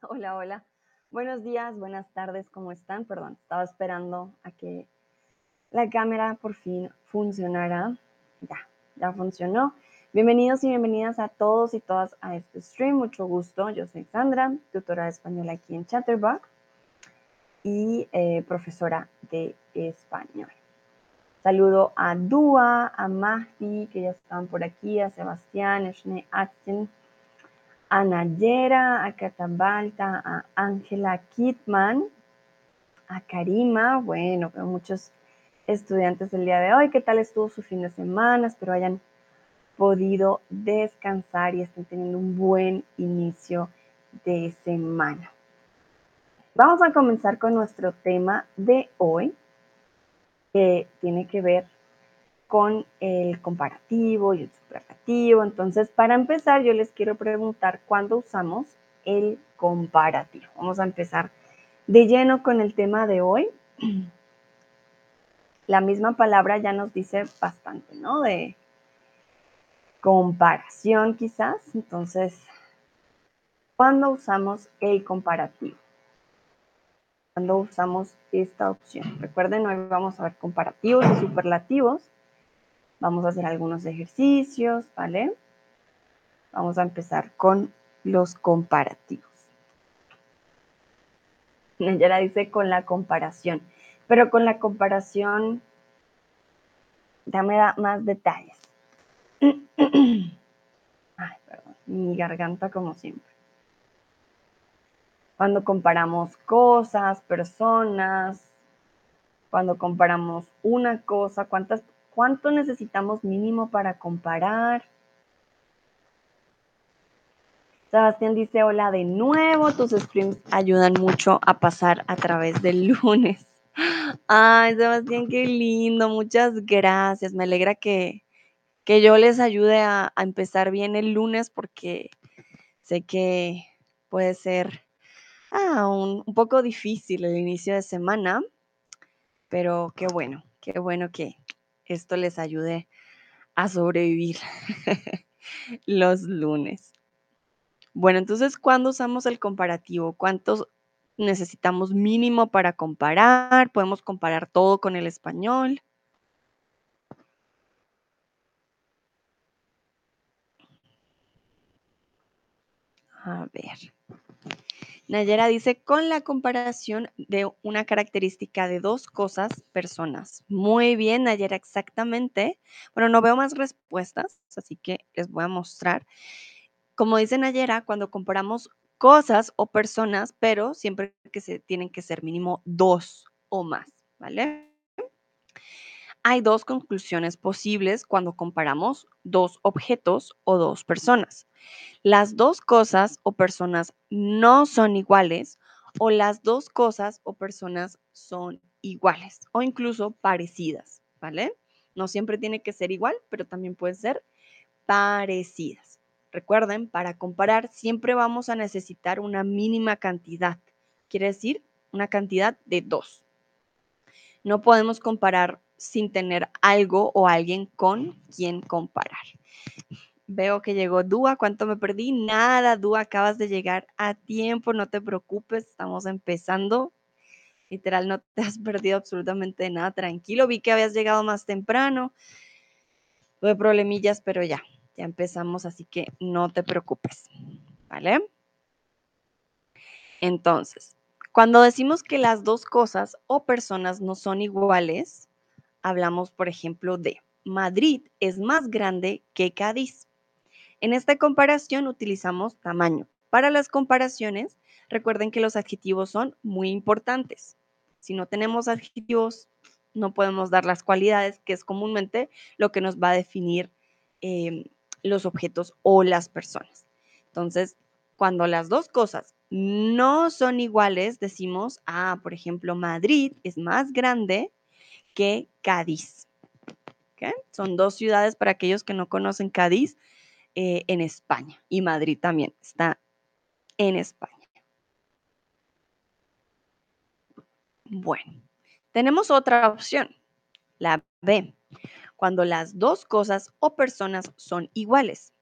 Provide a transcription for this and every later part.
Hola, hola. Buenos días, buenas tardes, ¿cómo están? Perdón, estaba esperando a que la cámara por fin funcionara. Ya, ya funcionó. Bienvenidos y bienvenidas a todos y todas a este stream. Mucho gusto. Yo soy Sandra, tutora de español aquí en Chatterbox y eh, profesora de español. Saludo a Dua, a Mahdi, que ya están por aquí, a Sebastián, a Shne Atzen, a Nayera, a Catabalta, a Ángela Kitman, a Karima. Bueno, muchos estudiantes el día de hoy. ¿Qué tal estuvo su fin de semana? Espero hayan podido descansar y estén teniendo un buen inicio de semana. Vamos a comenzar con nuestro tema de hoy, que tiene que ver con el comparativo y el superlativo. Entonces, para empezar, yo les quiero preguntar cuándo usamos el comparativo. Vamos a empezar de lleno con el tema de hoy. La misma palabra ya nos dice bastante, ¿no? De comparación quizás. Entonces, ¿cuándo usamos el comparativo? Cuando usamos esta opción. Recuerden, hoy vamos a ver comparativos y superlativos. Vamos a hacer algunos ejercicios, ¿vale? Vamos a empezar con los comparativos. la dice con la comparación, pero con la comparación, dame más detalles. Ay, perdón, mi garganta como siempre. Cuando comparamos cosas, personas, cuando comparamos una cosa, cuántas ¿Cuánto necesitamos mínimo para comparar? Sebastián dice, hola de nuevo, tus streams ayudan mucho a pasar a través del lunes. Ay, Sebastián, qué lindo, muchas gracias. Me alegra que, que yo les ayude a, empezar bien el lunes porque sé que puede ser ah, un poco difícil el inicio de semana, pero qué bueno, qué bueno que, esto les ayude a sobrevivir los lunes. Bueno, entonces, ¿cuándo usamos el comparativo? ¿Cuántos necesitamos mínimo para comparar? ¿Podemos comparar todo con el español? A ver. Nayera dice, con la comparación de una característica de dos cosas, personas. Muy bien, Nayera, exactamente. Bueno, no veo más respuestas, así que les voy a mostrar. Como dice Nayera, cuando comparamos cosas o personas, pero siempre que se tienen que ser mínimo dos o más, ¿vale? Hay dos conclusiones posibles cuando comparamos dos objetos o dos personas las dos cosas o personas no son iguales o las dos cosas o personas son iguales o incluso parecidas, ¿vale? No siempre tiene que ser igual, pero también puede ser parecidas. Recuerden, para comparar siempre vamos a necesitar una mínima cantidad, quiere decir una cantidad de dos. No podemos comparar sin tener algo o alguien con quien comparar. Veo que llegó Dúa. ¿Cuánto me perdí? Nada, Dúa, acabas de llegar a tiempo, no te preocupes, estamos empezando. Literal, no te has perdido absolutamente nada, tranquilo. Vi que habías llegado más temprano. Tuve problemillas, pero ya, ya empezamos, así que no te preocupes, ¿vale? Entonces, cuando decimos que las dos cosas o personas no son iguales, hablamos, por ejemplo, de Madrid es más grande que Cádiz. En esta comparación utilizamos tamaño. Para las comparaciones, recuerden que los adjetivos son muy importantes. Si no tenemos adjetivos, no podemos dar las cualidades, que es comúnmente lo que nos va a definir em, los objetos o las personas. Entonces, cuando las dos cosas no son iguales, decimos, ah, por ejemplo, Madrid es más grande Cádiz. Son dos ciudades para aquellos que no conocen Cádiz. Eh, en España y Madrid también está en España. Bueno, tenemos otra opción, la B, cuando las dos cosas o personas son iguales.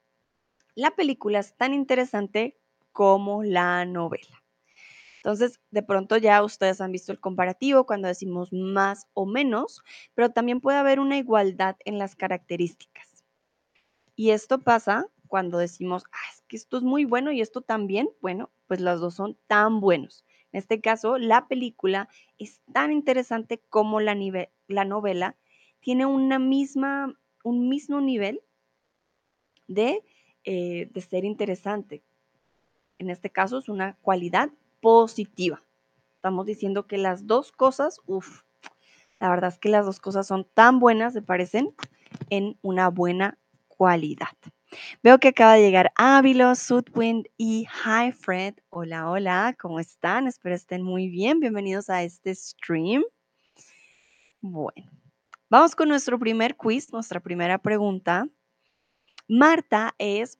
La película es tan interesante como la novela. Entonces, de pronto ya ustedes han visto el comparativo cuando decimos más o menos, pero también puede haber una igualdad en las características. Y esto pasa cuando decimos, ah, es que esto es muy bueno y esto también, bueno, pues los dos son tan buenos. En este caso, la película es tan interesante como la, la novela tiene una misma, un mismo nivel de, eh, de ser interesante. En este caso es una cualidad positiva. Estamos diciendo que las dos cosas, uff, la verdad es que las dos cosas son tan buenas, se parecen en una buena cualidad. Veo que acaba de llegar Ávilo, Sudwind y Hi Fred. Hola, hola, ¿cómo están? Espero estén muy bien. Bienvenidos a este stream. Bueno, vamos con nuestro primer quiz, nuestra primera pregunta. Marta es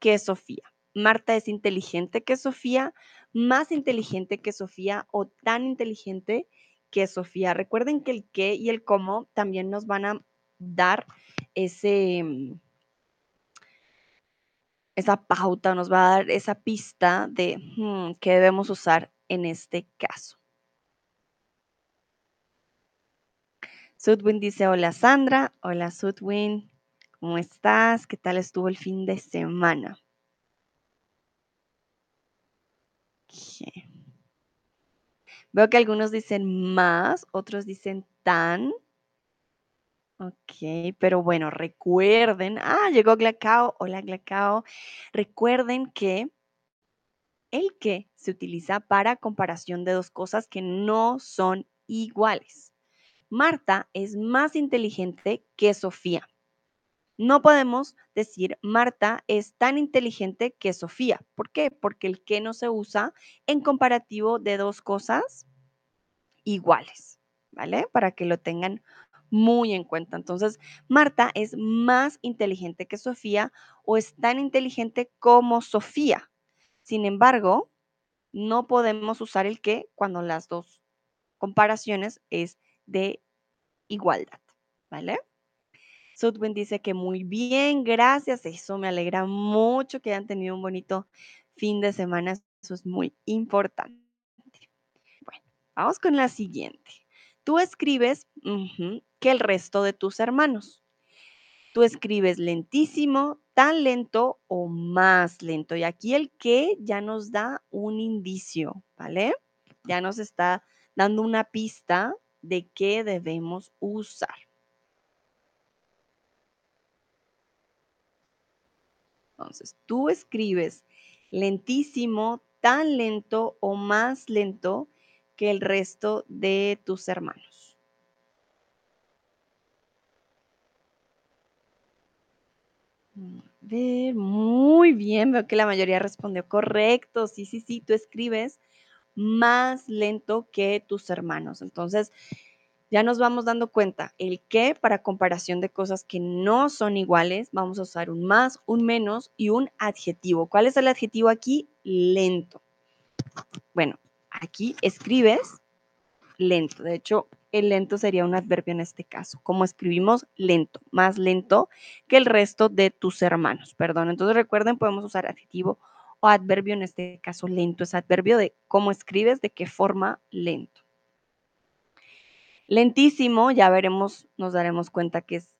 que Sofía. Marta es inteligente que Sofía, más inteligente que Sofía o tan inteligente que Sofía. Recuerden que el qué y el cómo también nos van a dar ese, mm, esa pauta, nos va a dar esa pista de hmm, qué debemos usar en este caso. Sudwin dice, hola Sandra, hola Sudwin, ¿cómo estás? ¿Qué tal estuvo el fin de semana? Veo que algunos dicen más, otros dicen tan. Ok, pero bueno, recuerden, ah, llegó Glacao, hola Glacao, recuerden que el que se utiliza para comparación de dos cosas que no son iguales. Marta es más inteligente que Sofía. No podemos decir Marta es tan inteligente que Sofía. ¿Por qué? Porque el que no se usa en comparativo de dos cosas iguales, ¿vale? Para que lo tengan muy en cuenta. Entonces, Marta es más inteligente que Sofía o es tan inteligente como Sofía. Sin embargo, no podemos usar el que cuando las dos comparaciones es de igualdad, ¿vale? Sudwin dice que muy bien, gracias. Eso me alegra mucho que hayan tenido un bonito fin de semana. Eso es muy importante. Bueno, vamos con la siguiente. Tú escribes que el resto de tus hermanos. Tú escribes lentísimo, tan lento o más lento. Y aquí el que ya nos da un indicio, ¿vale? Ya nos está dando una pista de qué debemos usar. Entonces, tú escribes lentísimo, tan lento o más lento que el resto de tus hermanos. Muy bien, veo que la mayoría respondió correcto. Sí, sí, sí, tú escribes más lento que tus hermanos. Entonces, ya nos vamos dando cuenta el qué para comparación de cosas que no son iguales. Vamos a usar un más, un menos y un adjetivo. ¿Cuál es el adjetivo aquí? Lento. Bueno, aquí escribes lento. De hecho, el lento sería un adverbio en este caso. Como escribimos lento, más lento que el resto de tus hermanos. Perdón. Entonces recuerden, podemos usar adjetivo o adverbio, en este caso lento es adverbio de cómo escribes, de qué forma lento. Lentísimo, ya veremos, nos daremos cuenta que es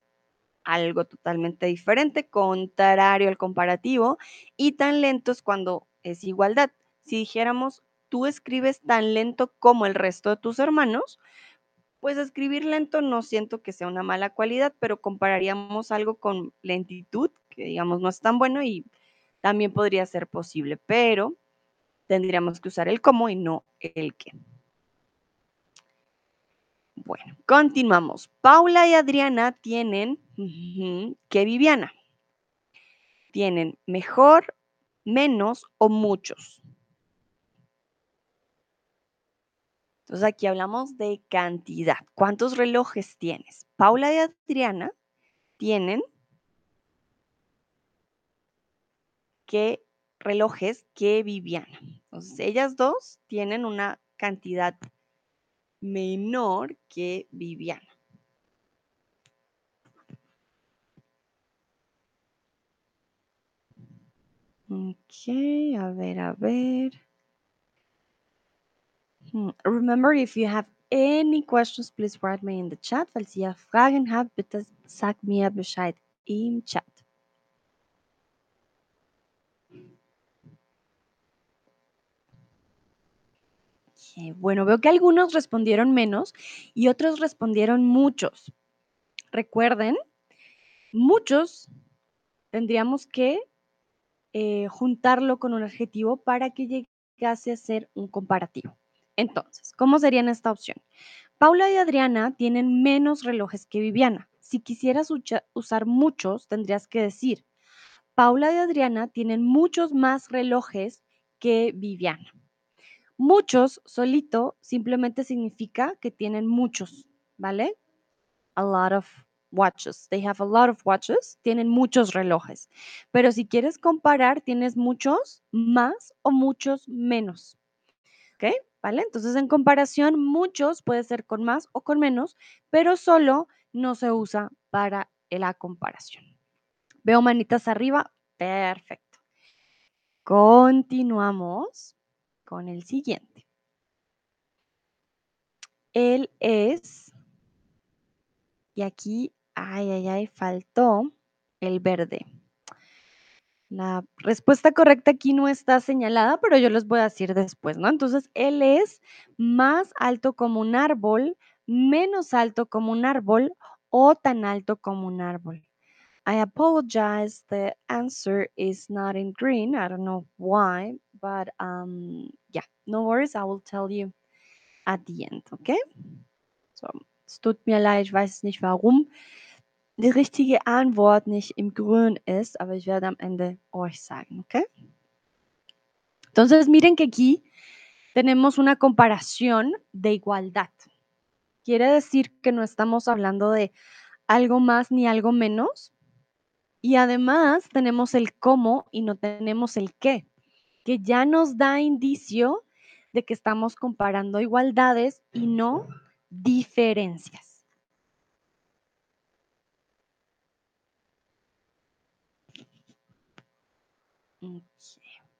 algo totalmente diferente, contrario al comparativo, y tan lento es cuando es igualdad. Si dijéramos, tú escribes tan lento como el resto de tus hermanos, pues escribir lento no siento que sea una mala cualidad, pero compararíamos algo con lentitud, que digamos no es tan bueno y también podría ser posible, pero tendríamos que usar el cómo y no el qué. Bueno, continuamos. Paula y Adriana tienen que Viviana. Tienen mejor, menos o muchos. Entonces aquí hablamos de cantidad. ¿Cuántos relojes tienes? Paula y Adriana tienen que relojes que Viviana. Entonces ellas dos tienen una cantidad menor que Viviana. Ok, a ver, a ver. Hm, Remember, if you have any questions, please write me in the chat. Falls ihr Fragen habt, bitte sagt mir Bescheid im Chat. Ok, Bueno, veo que algunos respondieron menos y otros respondieron muchos. Recuerden, muchos tendríamos que eh, juntarlo con un adjetivo para que llegase a ser un comparativo. Entonces, ¿cómo sería esta opción? Paula y Adriana tienen menos relojes que Viviana. Si quisieras usar muchos, tendrías que decir, Paula y Adriana tienen muchos más relojes que Viviana. Muchos solito simplemente significa que tienen muchos, ¿vale? A lot of watches. They have a lot of watches. Tienen muchos relojes. Pero si quieres comparar, tienes muchos más o muchos menos. ¿Ok? ¿Vale? Entonces, en comparación, muchos puede ser con más o con menos, pero solo no se usa para la comparación. Veo manitas arriba. Perfecto. Continuamos con el siguiente. Él es, y aquí, ay, ay, ay, faltó el verde. La respuesta correcta aquí no está señalada, pero yo les voy a decir después, ¿no? Entonces, él es más alto como un árbol, menos alto como un árbol o tan alto como un árbol. I apologize, the answer is not in green. I don't know why, but um, yeah, no worries, I will tell you at the end, okay? So, es tut mir leid, ich weiß nicht warum die richtige Antwort nicht im Grün ist, aber ich werde am Ende euch sagen, ¿ok? Entonces, miren que aquí tenemos una comparación de igualdad. Quiere decir que no estamos hablando de algo más ni algo menos. Y además tenemos el cómo y no tenemos el qué, que ya nos da indicio de que estamos comparando igualdades y no diferencias.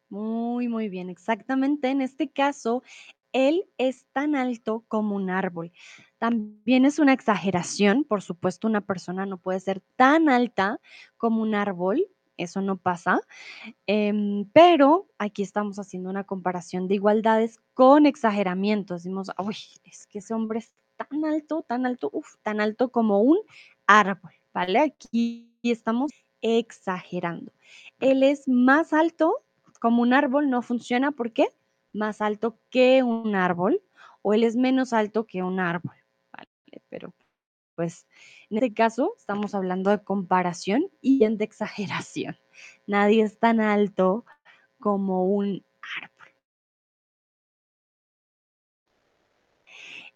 Muy, muy bien. Exactamente. En este caso, él es tan alto como un árbol. También es una exageración. Por supuesto, una persona no puede ser tan alta como un árbol. Eso no pasa. Em, pero aquí estamos haciendo una comparación de igualdades con exageramiento. Decimos, uy, es que ese hombre es tan alto, tan alto, uf, tan alto como un árbol, ¿vale? Aquí estamos exagerando. Él es más alto como un árbol, no funciona. ¿Por qué? Más alto que un árbol. O él es menos alto que un árbol, ¿vale? Pero pues en este caso estamos hablando de comparación y de exageración. Nadie es tan alto como un árbol.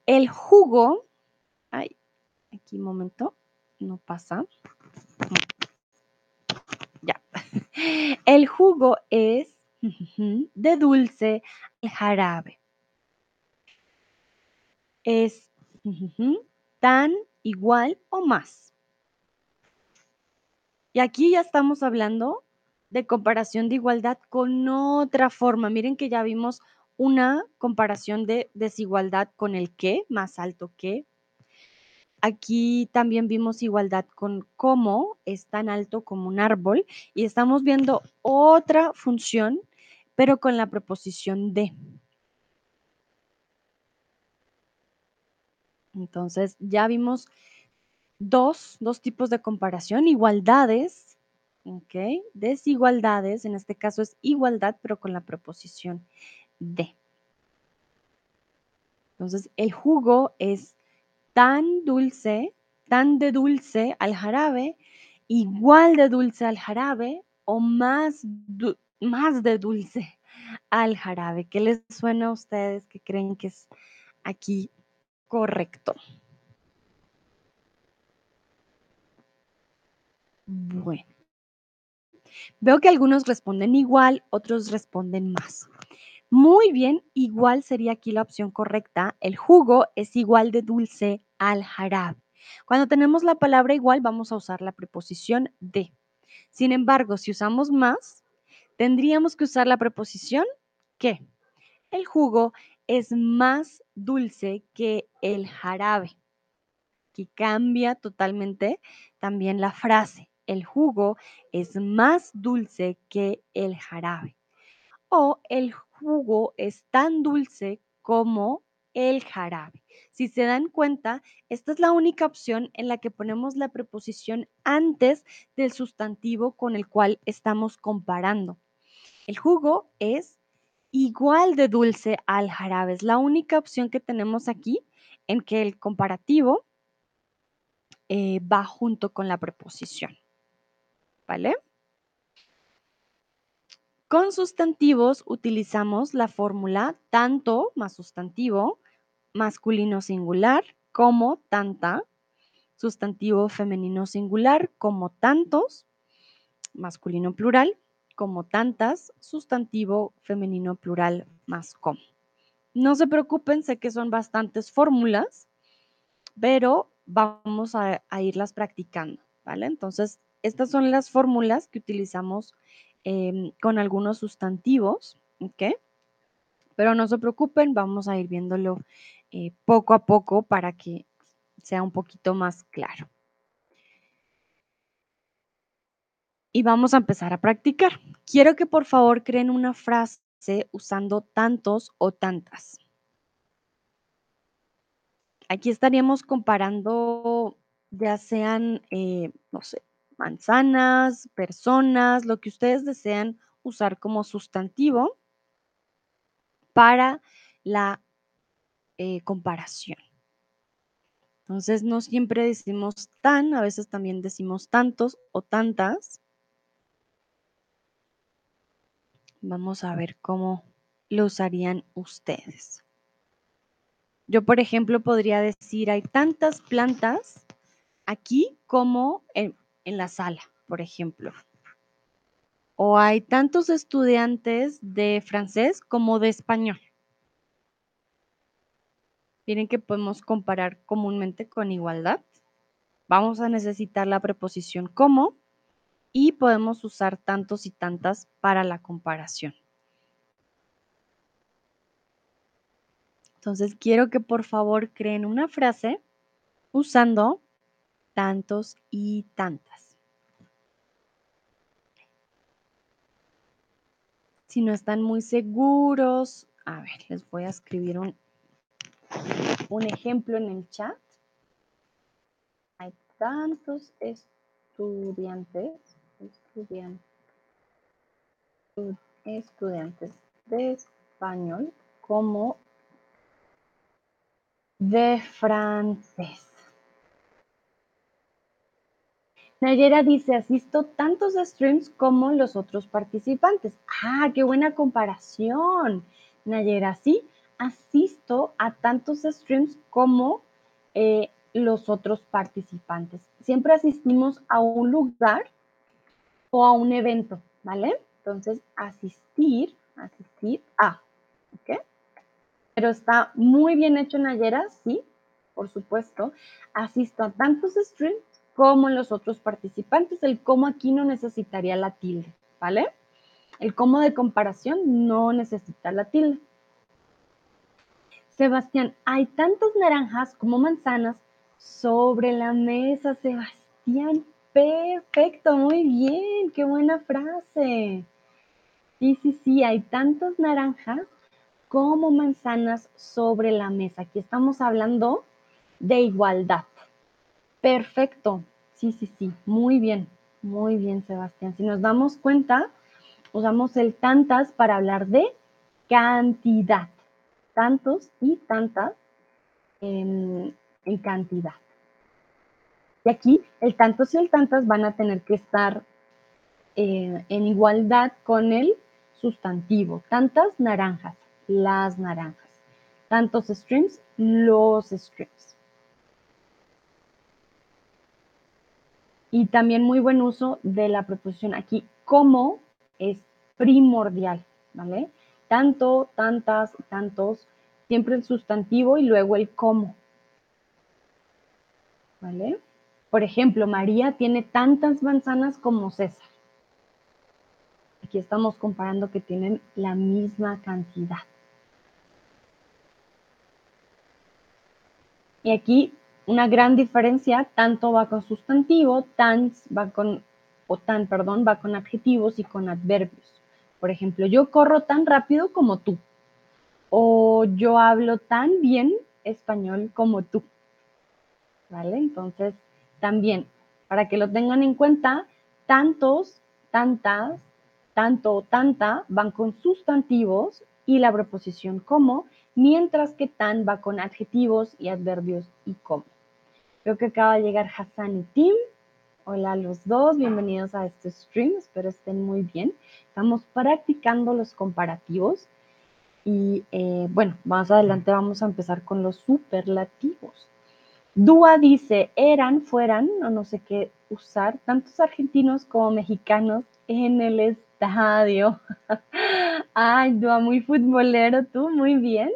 El jugo, ay, aquí un momento, no pasa. Ya. El jugo es de dulce al jarabe. Es tan igual o más. Y aquí ya estamos hablando de comparación de igualdad con otra forma. Miren que ya vimos una comparación de desigualdad con el que, más alto que. Aquí también vimos igualdad con cómo es tan alto como un árbol y estamos viendo otra función, pero con la preposición de. Entonces ya vimos dos, dos tipos de comparación, igualdades, ¿ok? Desigualdades, en este caso es igualdad, pero con la preposición de. Entonces, el jugo es tan dulce, tan de dulce al jarabe, igual de dulce al jarabe o más, más de dulce al jarabe. ¿Qué les suena a ustedes que creen que es aquí correcto? Bueno. Veo que algunos responden igual, otros responden más. Muy bien, igual sería aquí la opción correcta. El jugo es igual de dulce al jarabe. Cuando tenemos la palabra igual, vamos a usar la preposición de. Sin embargo, si usamos más, tendríamos que usar la preposición que. El jugo es más dulce que el jarabe, que cambia totalmente también la frase. El jugo es más dulce que el jarabe. O el jugo es tan dulce como el jarabe. Si se dan cuenta, esta es la única opción en la que ponemos la preposición antes del sustantivo con el cual estamos comparando. El jugo es igual de dulce al jarabe. Es la única opción que tenemos aquí en que el comparativo eh, va junto con la preposición. ¿Vale? Con sustantivos utilizamos la fórmula tanto más sustantivo, masculino singular, como tanta, sustantivo femenino singular, como tantos, masculino plural, como tantas, sustantivo femenino plural más como. No se preocupen, sé que son bastantes fórmulas, pero vamos a, irlas practicando, ¿vale? Entonces, estas son las fórmulas que utilizamos em, con algunos sustantivos, ¿ok? Pero no se preocupen, vamos a ir viéndolo eh, poco a poco para que sea un poquito más claro. Y vamos a empezar a practicar. Quiero que por favor creen una frase usando tantos o tantas. Aquí estaríamos comparando ya sean, eh, no sé, manzanas, personas, lo que ustedes desean usar como sustantivo para la eh, comparación. Entonces, no siempre decimos tan, a veces también decimos tantos o tantas. Vamos a ver cómo lo usarían ustedes. Yo, por ejemplo, podría decir, hay tantas plantas aquí como en, la sala, por ejemplo. O hay tantos estudiantes de francés como de español. Miren que podemos comparar comúnmente con igualdad. Vamos a necesitar la preposición como y podemos usar tantos y tantas para la comparación. Entonces quiero que por favor creen una frase usando tantos y tantas. Si no están muy seguros, a ver, les voy a escribir un, ejemplo en el chat. Hay tantos estudiantes estudiantes de español como de francés. Nayera dice, asisto tantos streams como los otros participantes. Ah, qué buena comparación. Nayera, sí, asisto a tantos streams como eh, los otros participantes. Siempre asistimos a un lugar o a un evento, ¿vale? Entonces, asistir, asistir a, ¿ok? Pero está muy bien hecho en Ayera, sí, por supuesto. Asisto a tantos streams como los otros participantes. El cómo aquí no necesitaría la tilde, ¿vale? El cómo de comparación no necesita la tilde. Sebastián, hay tantas naranjas como manzanas sobre la mesa, Sebastián. Perfecto, muy bien, qué buena frase. Sí, sí, sí, hay tantas naranjas como manzanas sobre la mesa. Aquí estamos hablando de igualdad. Perfecto, sí, sí, sí, muy bien, muy bien, Sebastián. Si nos damos cuenta, usamos el tantas para hablar de cantidad. Tantos y tantas en, en cantidad. Y aquí el tantos y el tantas van a tener que estar eh, en igualdad con el sustantivo. Tantas naranjas, las naranjas. Tantos streams, los streams. Y también muy buen uso de la preposición aquí, como es primordial, ¿vale? Tanto, tantas, tantos, siempre el sustantivo y luego el como. ¿Vale? Por ejemplo, María tiene tantas manzanas como César. Aquí estamos comparando que tienen la misma cantidad. Y aquí una gran diferencia, tanto va con sustantivo, tan va con, o tan, perdón, va con adjetivos y con adverbios. Por ejemplo, yo corro tan rápido como tú. O yo hablo tan bien español como tú. ¿Vale? Entonces, también, para que lo tengan en cuenta, tantos, tantas, tanto tanta van con sustantivos y la preposición como, mientras que tan va con adjetivos y adverbios y como. Creo que acaba de llegar Hassan y Tim. Hola a los dos, bienvenidos a este stream, espero estén muy bien. Estamos practicando los comparativos y eh, bueno, más adelante vamos a empezar con los superlativos. Dúa dice, eran, fueran, o no sé qué usar, tantos argentinos como mexicanos en el estadio. Ay, Dúa, muy futbolero tú, muy bien.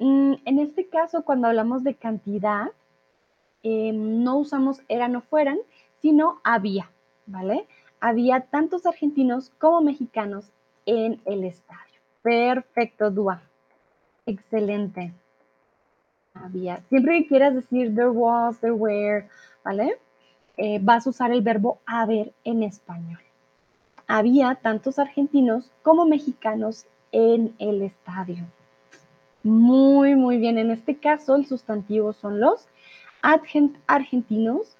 Mm, en este caso, cuando hablamos de cantidad, em, no usamos eran o fueran, sino había, ¿vale? Había tantos argentinos como mexicanos en el estadio. Perfecto, Dua. Excelente. Siempre que quieras decir there was, there were, ¿vale? Eh, vas a usar el verbo haber en español. Había tantos argentinos como mexicanos en el estadio. Muy, muy bien. En este caso, el sustantivo son los argentinos,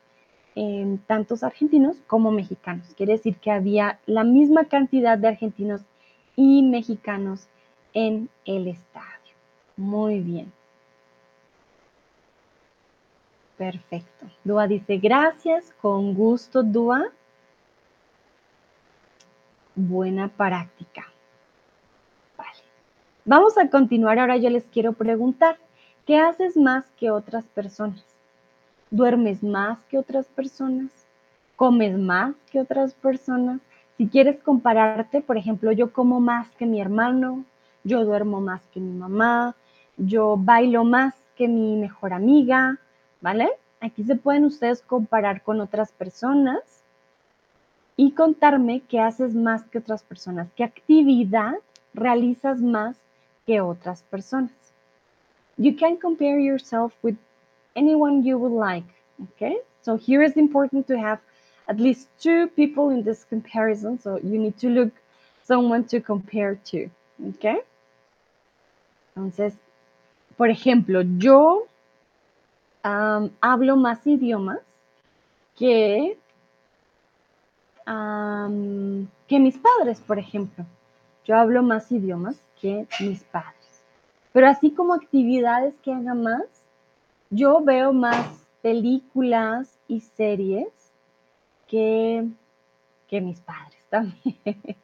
eh, tantos argentinos como mexicanos. Quiere decir que había la misma cantidad de argentinos y mexicanos en el estadio. Muy bien. Perfecto. Dúa dice, gracias, con gusto, Dúa. Buena práctica. Vale. Vamos a continuar. Ahora yo les quiero preguntar, ¿qué haces más que otras personas? ¿Duermes más que otras personas? ¿Comes más que otras personas? Si quieres compararte, por ejemplo, yo como más que mi hermano, yo duermo más que mi mamá, yo bailo más que mi mejor amiga, ¿vale? Aquí se pueden ustedes comparar con otras personas y contarme qué haces más que otras personas, qué actividad realizas más que otras personas. You can compare yourself with anyone you would like, okay? So here is important to have at least two people in this comparison. So you need to look someone to compare to. ¿Ok? Entonces, por ejemplo, yo hablo más idiomas que, que mis padres, por ejemplo. Yo hablo más idiomas que mis padres. Pero así como actividades que haga más, yo veo más películas y series que, que mis padres también.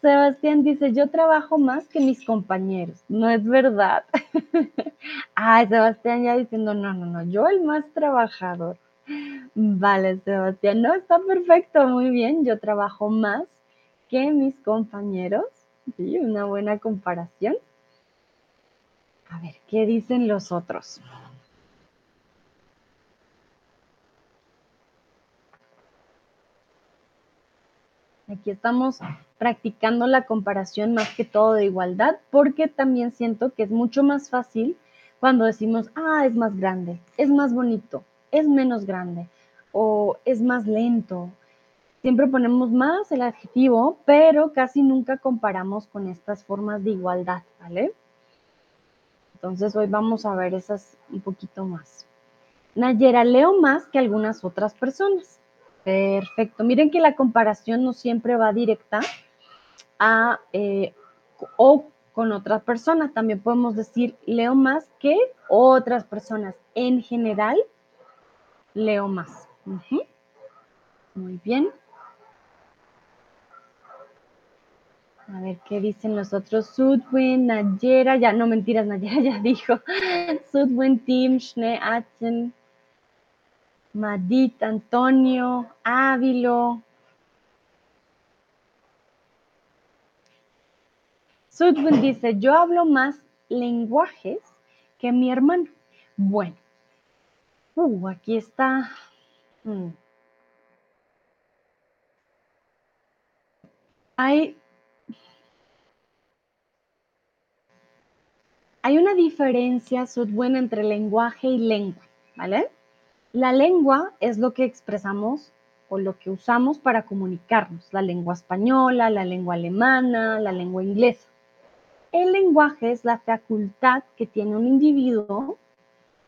Sebastián dice, yo trabajo más que mis compañeros. No es verdad. Ay, Sebastián ya diciendo, no, no, no, yo el más trabajador. Vale, Sebastián, no, está perfecto, muy bien. Yo trabajo más que mis compañeros. Sí, una buena comparación. A ver, ¿qué dicen los otros? Aquí estamos practicando la comparación más que todo de igualdad, porque también siento que es mucho más fácil cuando decimos, ah, es más grande, es más bonito, es menos grande o es más lento. Siempre ponemos más el adjetivo, pero casi nunca comparamos con estas formas de igualdad, ¿vale? Entonces hoy vamos a ver esas un poquito más. Nayera, leo más que algunas otras personas. Perfecto. Miren que la comparación no siempre va directa a eh, o con otras personas. También podemos decir leo más que otras personas. En general, leo más. Muy bien. A ver qué dicen los otros. Sudwin, Nayera, ya no mentiras, Nayera ya dijo. Sudwin, Tim, Schnee, Atzen, Madit, Antonio, Ávilo. Sudwin dice, yo hablo más lenguajes que mi hermano. Bueno, uh, aquí está. Hmm. Hay Hay una diferencia, Sudwen, entre lenguaje y lengua, ¿vale? La lengua es lo que expresamos o lo que usamos para comunicarnos, la lengua española, la lengua alemana, la lengua inglesa. El lenguaje es la facultad que tiene un individuo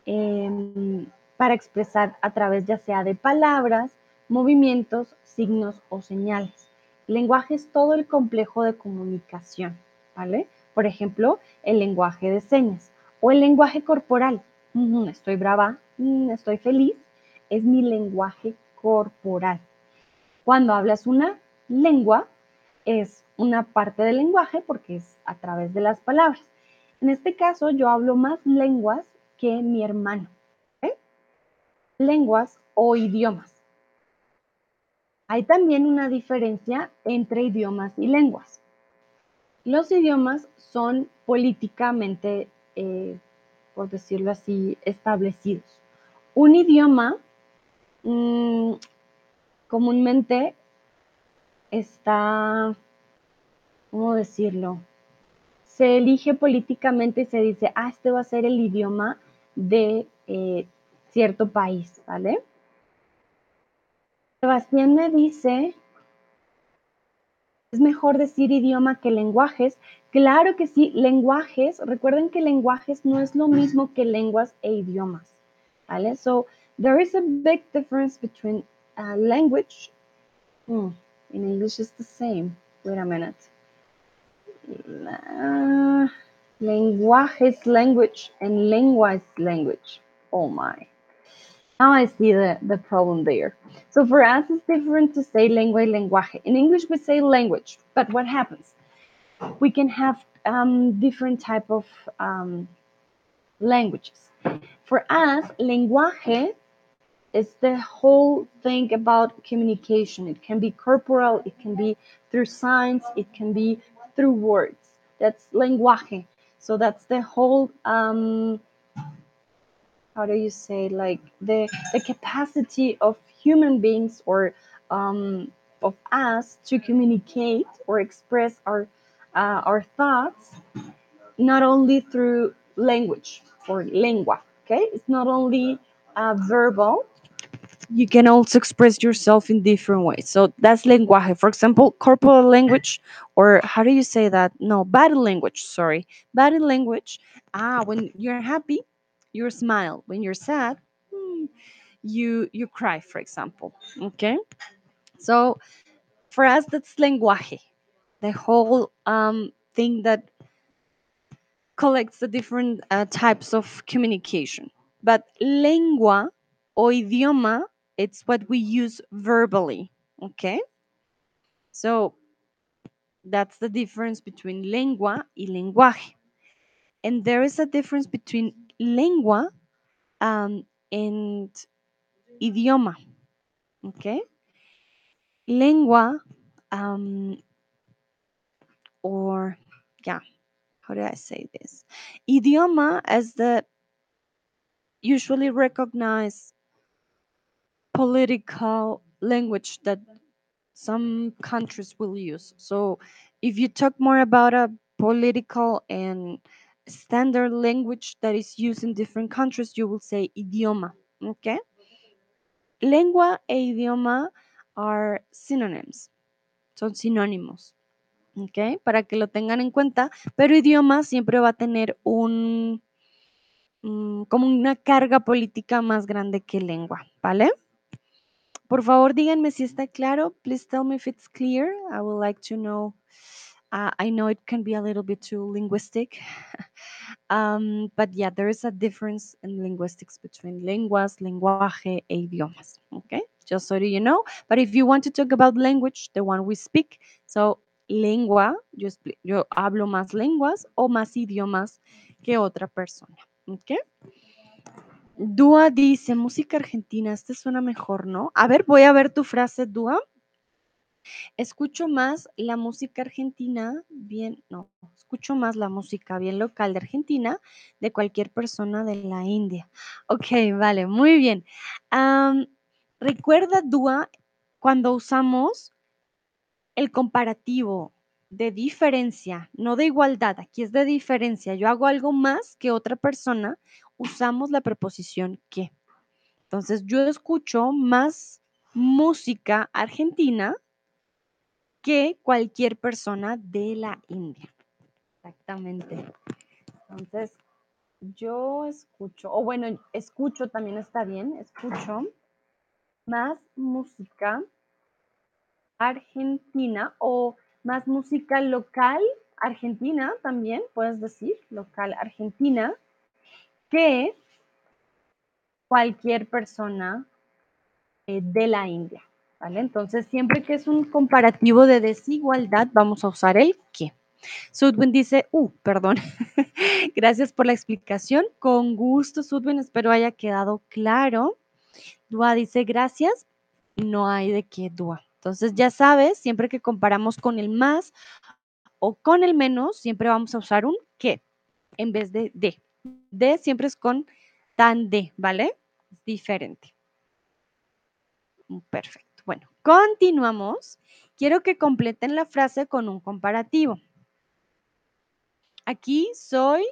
em, para expresar a través ya sea de palabras, movimientos, signos o señales. El lenguaje es todo el complejo de comunicación, ¿vale? Por ejemplo, el lenguaje de señas o el lenguaje corporal. estoy brava, mm, estoy feliz, es mi lenguaje corporal. Cuando hablas una lengua, es una parte del lenguaje porque es a través de las palabras. En este caso, yo hablo más lenguas que mi hermano. Lenguas o idiomas. Hay también una diferencia entre idiomas y lenguas. Los idiomas son políticamente, eh, por decirlo así, establecidos. Un idioma mm, comúnmente está, ¿cómo decirlo? Se elige políticamente y se dice, ah, este va a ser el idioma de eh, cierto país, ¿vale? Sebastián me dice, ¿es mejor decir idioma que lenguajes? Claro que sí, lenguajes, recuerden que lenguajes no es lo mismo que lenguas e idiomas, ¿vale? So, there is a big difference between uh, language Hmm, in English it's the same. Wait a minute. Uh, language is language and lengua is language. Oh my. Now I see the, the problem there. So for us, it's different to say lengua lenguaje. In English, we say language, but what happens? We can have um, different type of um, languages. For us, lenguaje is the whole thing about communication. It can be corporal, it can be through signs, it can be through words. That's lenguaje. So that's the whole um, how do you say like the the capacity of human beings or um, of us to communicate or express our uh, our thoughts not only through language or lengua okay it's not only uh, verbal you can also express yourself in different ways. So that's lenguaje. For example, corporal language, or how do you say that? No, body language, sorry. Body language. Ah, when you're happy, you smile. When you're sad, hmm, you you cry, for example. Okay. So for us, that's lenguaje. The whole um, thing that collects the different uh, types of communication. But lengua o idioma it's what we use verbally, okay? So that's the difference between lengua y lenguaje. And there is a difference between lengua um, and idioma, okay? Lengua, um, or yeah, how do I say this? Idioma is the usually recognized political language that some countries will use. So if you talk more about a political and standard language that is used in different countries, you will say idioma. Okay? Lengua e idioma are synonyms. Son sinónimos. ¿Ok? Para que lo tengan en cuenta, pero idioma siempre va a tener un, mm, como una carga política más grande que lengua, ¿vale? Por favor, díganme si está claro. Please tell me if it's clear. I would like to know. Uh, I know it can be a little bit too linguistic, um, but yeah, there is a difference in linguistics between lenguas, lenguaje, e idiomas. Okay, just so you know. But if you want to talk about language, the one we speak, so lengua, yo, yo hablo más lenguas o más idiomas que otra persona. Okay. Dúa dice, música argentina, este suena mejor, ¿no? A ver, voy a ver tu frase, Dúa. Escucho más la música argentina, bien, no, escucho más la música bien local de Argentina de cualquier persona de la India. Ok, vale, muy bien. recuerda, Dúa, cuando usamos el comparativo de diferencia, no de igualdad, aquí es de diferencia. Yo hago algo más que otra persona, usamos la preposición que. Entonces, yo escucho más música argentina que cualquier persona de la India. Exactamente. Entonces, yo escucho, o bueno, escucho también está bien, escucho más música argentina o más música local argentina también, puedes decir, local argentina, que cualquier persona eh, de la India. ¿Vale? Entonces, siempre que es un comparativo de desigualdad, vamos a usar el que. Sudwin dice, uh, perdón. Gracias por la explicación. Con gusto, Sudwin, espero haya quedado claro. Dua dice, gracias. No hay de qué, Dua. Entonces, ya sabes, siempre que comparamos con el más o con el menos, siempre vamos a usar un que en vez de de. De siempre es con tan de, ¿vale? Es diferente. Mm, perfecto. Bueno, continuamos. Quiero que completen la frase con un comparativo. Aquí soy,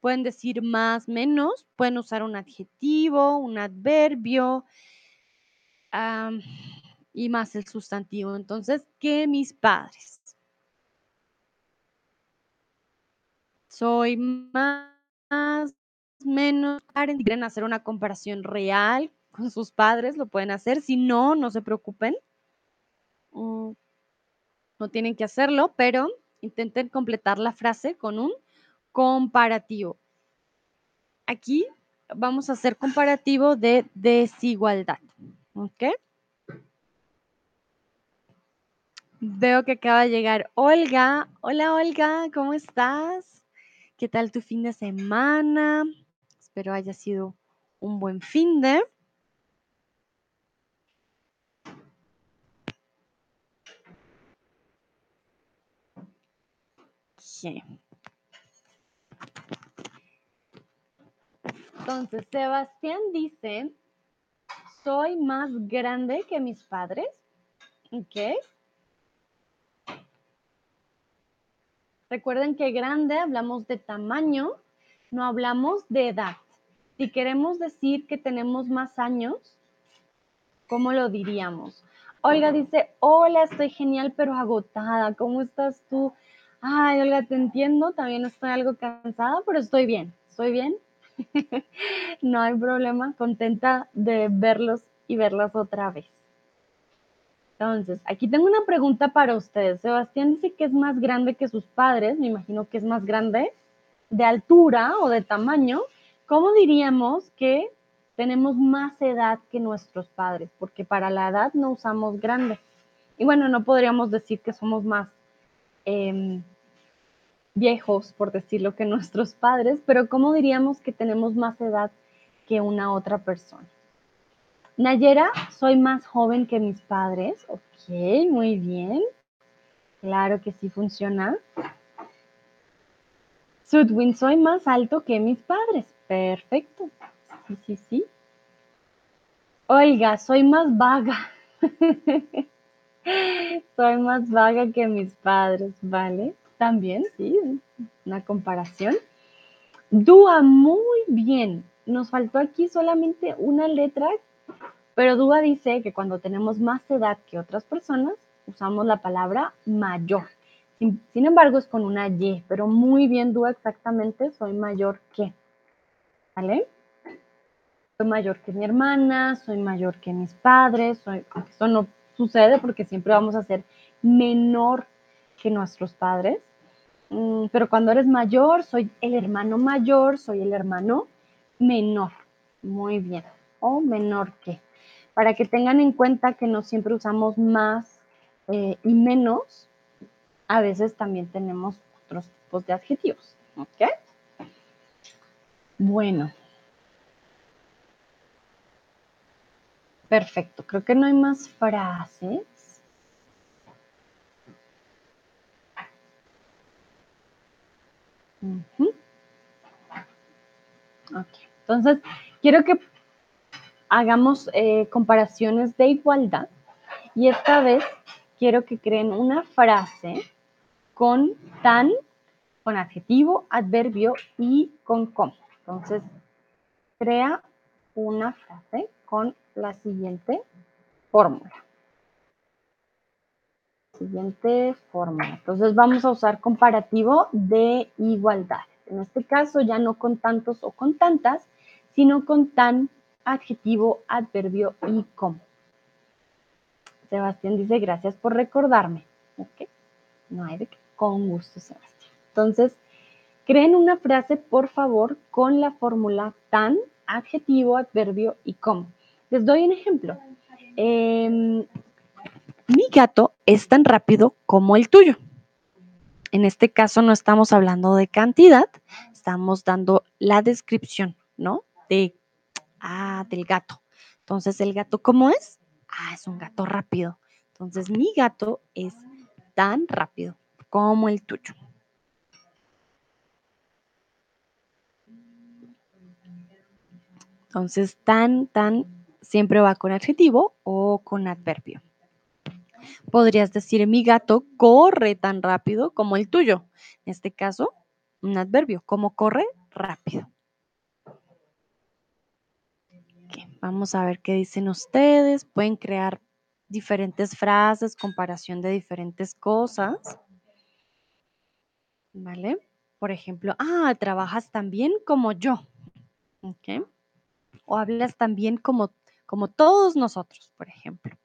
pueden decir más, menos, pueden usar un adjetivo, un adverbio y más el sustantivo. Entonces, que mis padres. Soy más, menos. Si quieren hacer una comparación real con sus padres, lo pueden hacer. Si no, no se preocupen. Mm, no tienen que hacerlo, pero intenten completar la frase con un comparativo. Aquí vamos a hacer comparativo de desigualdad. ¿Ok? Veo que acaba de llegar Olga. Hola Olga, ¿cómo estás? ¿Qué tal tu fin de semana? Espero haya sido un buen fin de. Entonces, Sebastián dice, soy más grande que mis padres. ¿Ok? Recuerden que grande hablamos de tamaño, no hablamos de edad. Si queremos decir que tenemos más años, ¿cómo lo diríamos? Olga dice, hola, estoy genial pero agotada. ¿Cómo estás tú? Ay, Olga, te entiendo, también estoy algo cansada, pero estoy bien, estoy bien. no hay problema, contenta de verlos y verlas otra vez. Entonces, aquí tengo una pregunta para ustedes. Sebastián dice que es más grande que sus padres, me imagino que es más grande de altura o de tamaño. ¿Cómo diríamos que tenemos más edad que nuestros padres? Porque para la edad no usamos grande. Y bueno, no podríamos decir que somos más em, viejos, por decirlo, que nuestros padres, pero ¿cómo diríamos que tenemos más edad que una otra persona? Nayera, soy más joven que mis padres. Ok, muy bien. Claro que sí funciona. Sudwin, soy más alto que mis padres. Perfecto. Sí, sí, sí. Oiga, soy más vaga. soy más vaga que mis padres, ¿vale? También, sí, una comparación. Dúa, muy bien. Nos faltó aquí solamente una letra pero Dúa dice que cuando tenemos más edad que otras personas, usamos la palabra mayor. Sin, embargo, es con una Y, pero muy bien, Dúa, exactamente, soy mayor que. ¿Vale? Soy mayor que mi hermana, soy mayor que mis padres, eso no sucede porque siempre vamos a ser menor que nuestros padres. Mm, pero cuando eres mayor, soy el hermano mayor, soy el hermano menor. Muy bien. O menor que para que tengan en cuenta que no siempre usamos más eh, y menos, a veces también tenemos otros tipos de adjetivos. ¿Ok? Bueno. Perfecto, creo que no hay más frases. Ok, entonces quiero que hagamos eh, comparaciones de igualdad y esta vez quiero que creen una frase con tan, con adjetivo, adverbio y con como. Entonces, crea una frase con la siguiente fórmula. Siguiente fórmula. Entonces vamos a usar comparativo de igualdad. En este caso ya no con tantos o con tantas, sino con tan, adjetivo, adverbio y como. Sebastián dice, gracias por recordarme. No hay de qué. Con gusto, Sebastián. Entonces, creen una frase, por favor, con la fórmula tan, adjetivo, adverbio y como. Les doy un ejemplo. Em, mi gato es tan rápido como el tuyo. En este caso no estamos hablando de cantidad, estamos dando la descripción, ¿no? De, ah, del gato. Entonces, ¿el gato cómo es? Ah, es un gato rápido. Entonces, mi gato es tan rápido como el tuyo. Entonces, tan, tan siempre va con adjetivo o con adverbio. Podrías decir, mi gato corre tan rápido como el tuyo. En este caso, un adverbio, como corre rápido. Vamos a ver qué dicen ustedes. Pueden crear diferentes frases, comparación de diferentes cosas. ¿Vale? Por ejemplo, ah, trabajas tan bien como yo. ¿Ok? O hablas tan bien como, como todos nosotros, por ejemplo.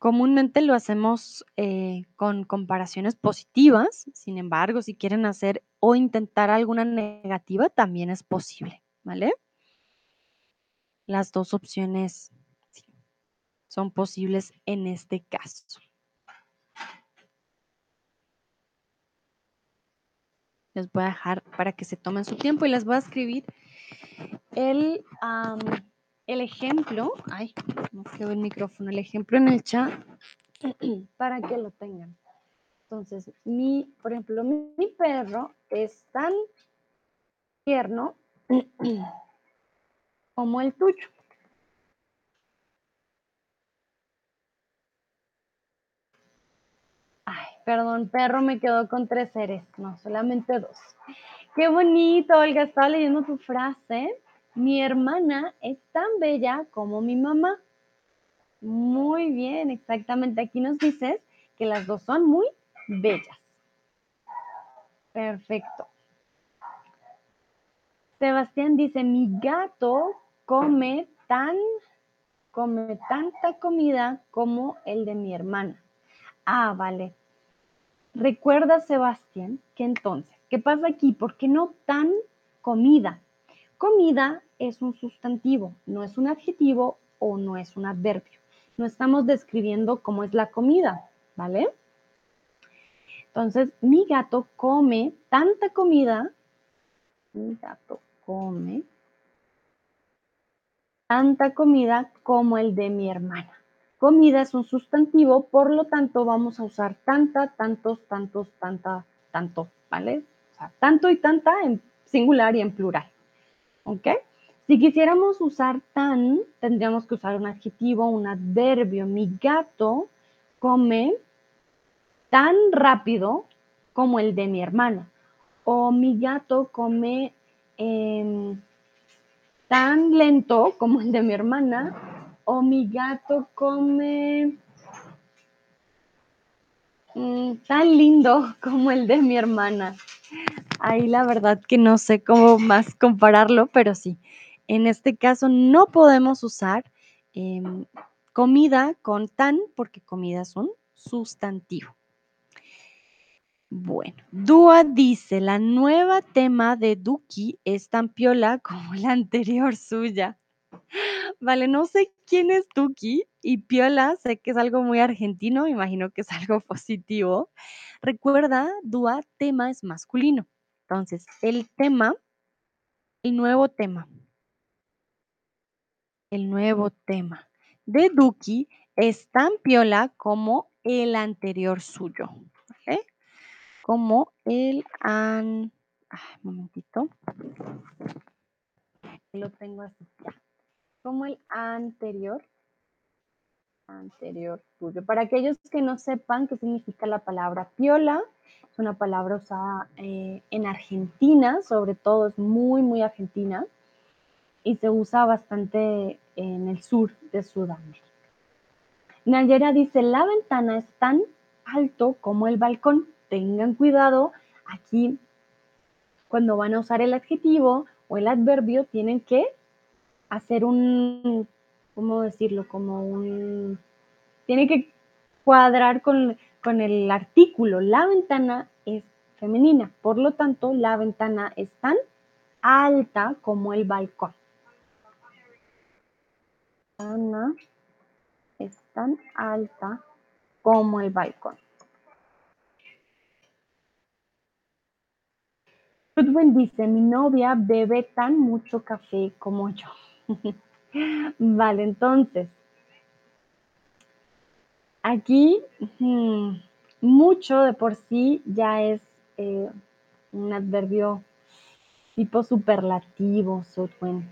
Comúnmente lo hacemos eh, con comparaciones positivas, sin embargo, si quieren hacer o intentar alguna negativa, también es posible, ¿vale? Las dos opciones son posibles en este caso. Les voy a dejar para que se tomen su tiempo y les voy a escribir el, el ejemplo, ay, no quedó el micrófono, el ejemplo en el chat para que lo tengan. Entonces, mi, por ejemplo, mi, perro es tan tierno como el tuyo. Ay, perdón, perro me quedó con tres seres, no, solamente dos. Qué bonito, Olga, estaba leyendo tu frase. Mi hermana es tan bella como mi mamá. Muy bien, exactamente. Aquí nos dices que las dos son muy bellas. Perfecto. Sebastián dice, mi gato come tan, come tanta comida como el de mi hermana. Ah, vale. Recuerda, Sebastián, que entonces, ¿qué pasa aquí? ¿Por qué no tan comida? Comida es un sustantivo, no es un adjetivo o no es un adverbio. No estamos describiendo cómo es la comida, ¿vale? Entonces, mi gato come tanta comida, mi gato come tanta comida como el de mi hermana. Comida es un sustantivo, por lo tanto vamos a usar tanta, tantos, tantos, tanta, tanto, ¿vale? O sea, tanto y tanta en singular y en plural. ¿Ok? Si quisiéramos usar tan, tendríamos que usar un adjetivo, un adverbio. Mi gato come tan rápido como el de mi hermana. O mi gato come em, tan lento como el de mi hermana. O mi gato come mm, tan lindo como el de mi hermana. Ahí la verdad que no sé cómo más compararlo, pero sí. En este caso no podemos usar em, comida con tan porque comida es un sustantivo. Bueno, Dua dice, la nueva tema de Duki es tan piola como la anterior suya. Vale, no sé quién es Duki y piola, sé que es algo muy argentino, imagino que es algo positivo. Recuerda, Dua, tema es masculino. Entonces, el tema, el nuevo tema, el nuevo tema de Duki es tan piola como el anterior suyo. ¿vale? Como el an... Momentito. Lo tengo así ya. Como el anterior. anterior tuyo. Para aquellos que no sepan qué significa la palabra piola, es una palabra usada eh, en Argentina, sobre todo es muy, muy argentina, y se usa bastante en el sur de Sudamérica. Nayera dice, la ventana es tan alto como el balcón. Tengan cuidado, aquí cuando van a usar el adjetivo o el adverbio tienen que hacer un, ¿cómo decirlo? Como un, tiene que cuadrar con, con el artículo. La ventana es femenina, por lo tanto, la ventana es tan alta como el balcón. Ana es tan alta como el balcón. Goodwin dice, mi novia bebe tan mucho café como yo. vale, entonces, aquí mucho de por sí ya es eh, un adverbio tipo superlativo, Sudwin.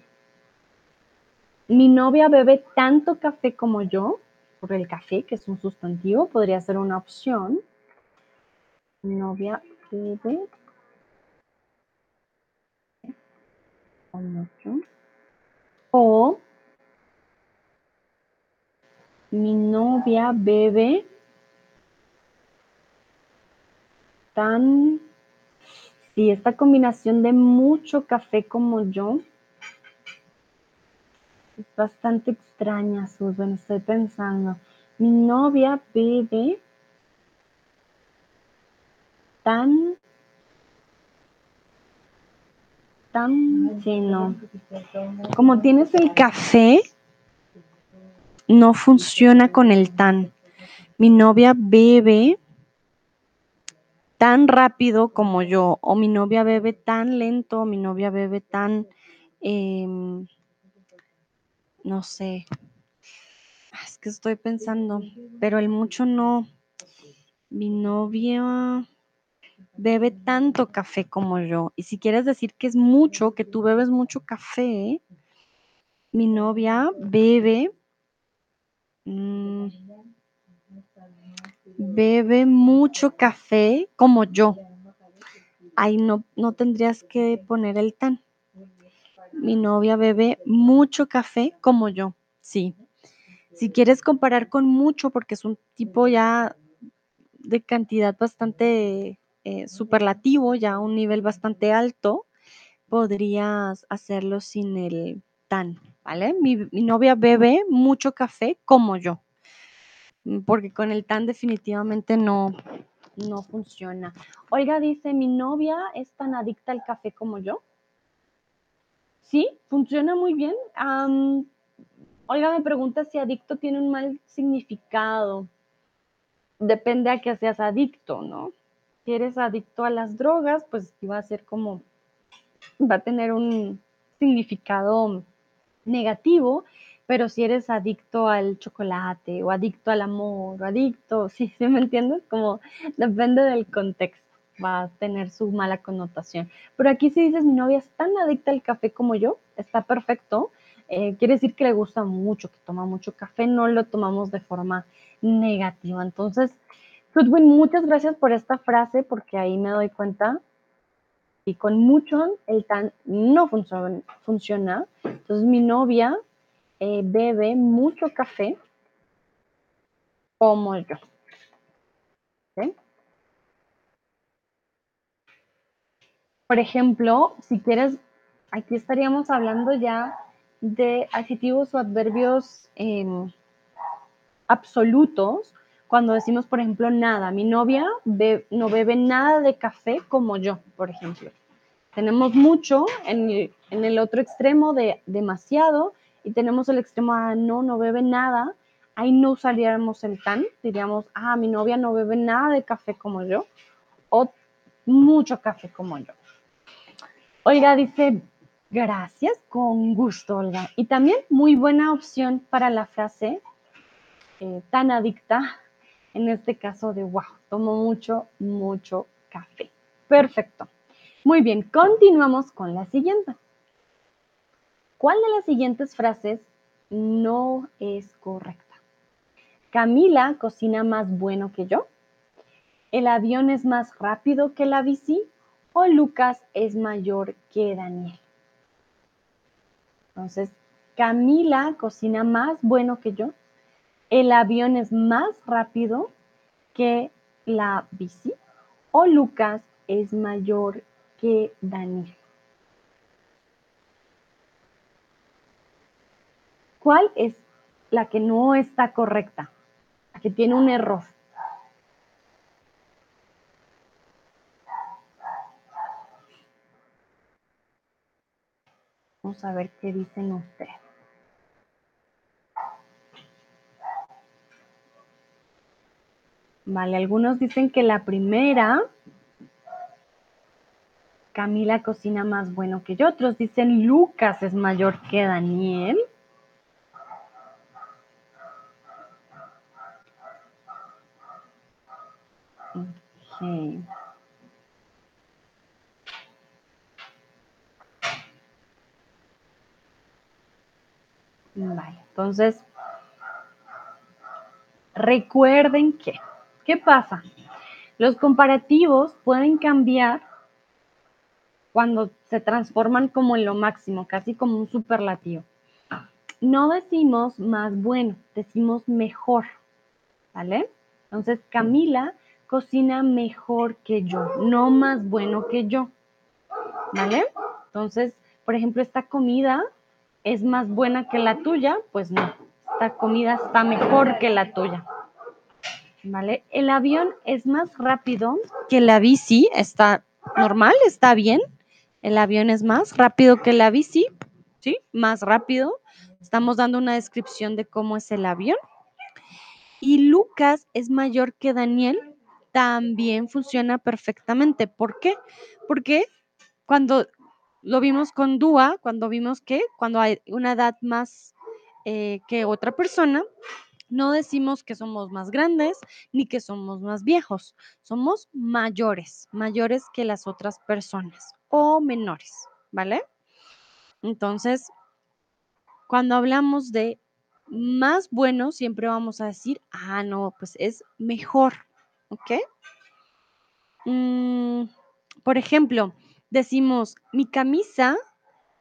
Mi novia bebe tanto café como yo, por el café, que es un sustantivo, podría ser una opción. Mi novia bebe O mi novia bebe tan... Sí, esta combinación de mucho café como yo es bastante extraña, Susan. Estoy pensando. Mi novia bebe tan tan sí, no. Como tienes el café, no funciona con el tan. Mi novia bebe tan rápido como yo, o mi novia bebe tan lento, o mi novia bebe tan, em, no sé, es que estoy pensando, pero el mucho no. Mi novia bebe tanto café como yo. Y si quieres decir que es mucho, que tú bebes mucho café, mi novia bebe, mm, bebe mucho café como yo. Ahí no, no tendrías que poner el tan. Mi novia bebe mucho café como yo. Sí. Si quieres comparar con mucho, porque es un tipo ya de cantidad bastante eh, superlativo, ya a un nivel bastante alto, podrías hacerlo sin el tan, ¿vale? Mi, mi novia bebe mucho café como yo, mm, porque con el tan definitivamente no, no funciona. Olga dice, mi novia es tan adicta al café como yo. Sí, funciona muy bien. Olga me pregunta si adicto tiene un mal significado. Depende a qué seas adicto, ¿no? Si eres adicto a las drogas, pues va a ser como, va a tener un significado negativo, pero si eres adicto al chocolate o adicto al amor o adicto, ¿sí, ¿sí me entiendes? Como depende del contexto, va a tener su mala connotación. Pero aquí si dices, mi novia es tan adicta al café como yo, está perfecto. Eh, quiere decir que le gusta mucho, que toma mucho café, no lo tomamos de forma negativa. Entonces, Goodwin, muchas gracias por esta frase porque ahí me doy cuenta y con mucho el tan no funciona. funciona. Entonces mi novia eh, bebe mucho café como yo. Por ejemplo, si quieres, aquí estaríamos hablando ya de adjetivos o adverbios em, absolutos. Cuando decimos, por ejemplo, nada, mi novia no bebe nada de café como yo, por ejemplo. Tenemos mucho en el, otro extremo de demasiado y tenemos el extremo a no, no bebe nada. Ahí no usaríamos el tan, diríamos, ah, mi novia no bebe nada de café como yo o mucho café como yo. Olga dice, gracias, con gusto, Olga. Y también muy buena opción para la frase eh, tan adicta, en este caso de, wow, tomo mucho, mucho café. Perfecto. Muy bien, continuamos con la siguiente. ¿Cuál de las siguientes frases no es correcta? Camila cocina más bueno que yo. ¿El avión es más rápido que la bici? ¿O Lucas es mayor que Daniel? Entonces, Camila cocina más bueno que yo. ¿El avión es más rápido que la bici? ¿O Lucas es mayor que Daniel? ¿Cuál es la que no está correcta? La que tiene un error. Vamos a ver qué dicen ustedes. Vale, algunos dicen que la primera, Camila cocina más bueno que yo. Otros dicen Lucas es mayor que Daniel. Vale, entonces, recuerden que, ¿qué pasa? Los comparativos pueden cambiar cuando se transforman como en lo máximo, casi como un superlativo. No decimos más bueno, decimos mejor, ¿vale? Entonces, Camila cocina mejor que yo, no más bueno que yo, ¿vale? Entonces, por ejemplo, esta comida es más buena que la tuya, pues no, esta comida está mejor que la tuya. ¿Vale? El avión es más rápido que la bici, está normal, está bien. El avión es más rápido que la bici, ¿sí? Más rápido. Estamos dando una descripción de cómo es el avión. Y Lucas es mayor que Daniel, también funciona perfectamente. ¿Por qué? Porque cuando lo vimos con Dúa, cuando vimos que cuando hay una edad más eh, que otra persona, no decimos que somos más grandes ni que somos más viejos, somos mayores, mayores que las otras personas o menores, ¿vale? Entonces, cuando hablamos de más bueno, siempre vamos a decir, ah, no, pues es mejor, ¿ok? Mm, por ejemplo, decimos, mi camisa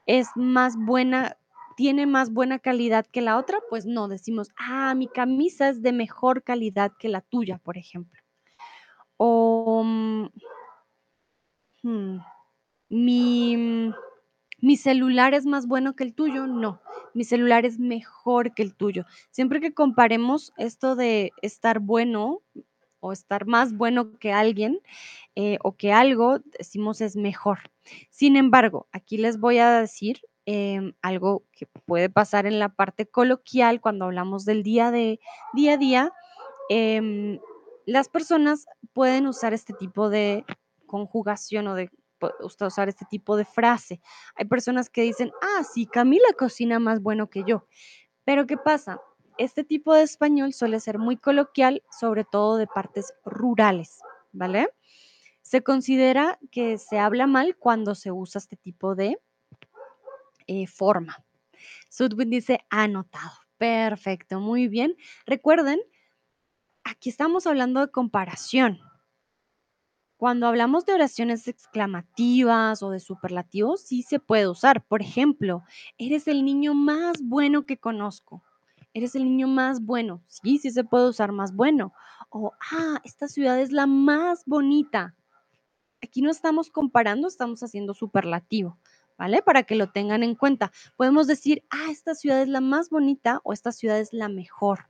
es más buena, tiene más buena calidad que la otra, pues no, decimos, ah, mi camisa es de mejor calidad que la tuya, por ejemplo. O mm, hmm, mi, mi celular es más bueno que el tuyo, no, mi celular es mejor que el tuyo. Siempre que comparemos esto de estar bueno o estar más bueno que alguien eh, o que algo, decimos es mejor. Sin embargo, aquí les voy a decir em, algo que puede pasar en la parte coloquial cuando hablamos del día de día a día. Em, las personas pueden usar este tipo de conjugación o de usar este tipo de frase. Hay personas que dicen, ah, sí, Camila cocina más bueno que yo. Pero ¿qué pasa? Este tipo de español suele ser muy coloquial, sobre todo de partes rurales, ¿vale? Se considera que se habla mal cuando se usa este tipo de eh, forma. Sudwin dice anotado. Perfecto, muy bien. Recuerden, aquí estamos hablando de comparación. Cuando hablamos de oraciones exclamativas o de superlativos, sí se puede usar. Por ejemplo, eres el niño más bueno que conozco. Eres el niño más bueno. Sí, sí se puede usar más bueno. O, ah, esta ciudad es la más bonita. Aquí no estamos comparando, estamos haciendo superlativo, ¿vale? Para que lo tengan en cuenta. Podemos decir, ah, esta ciudad es la más bonita o esta ciudad es la mejor.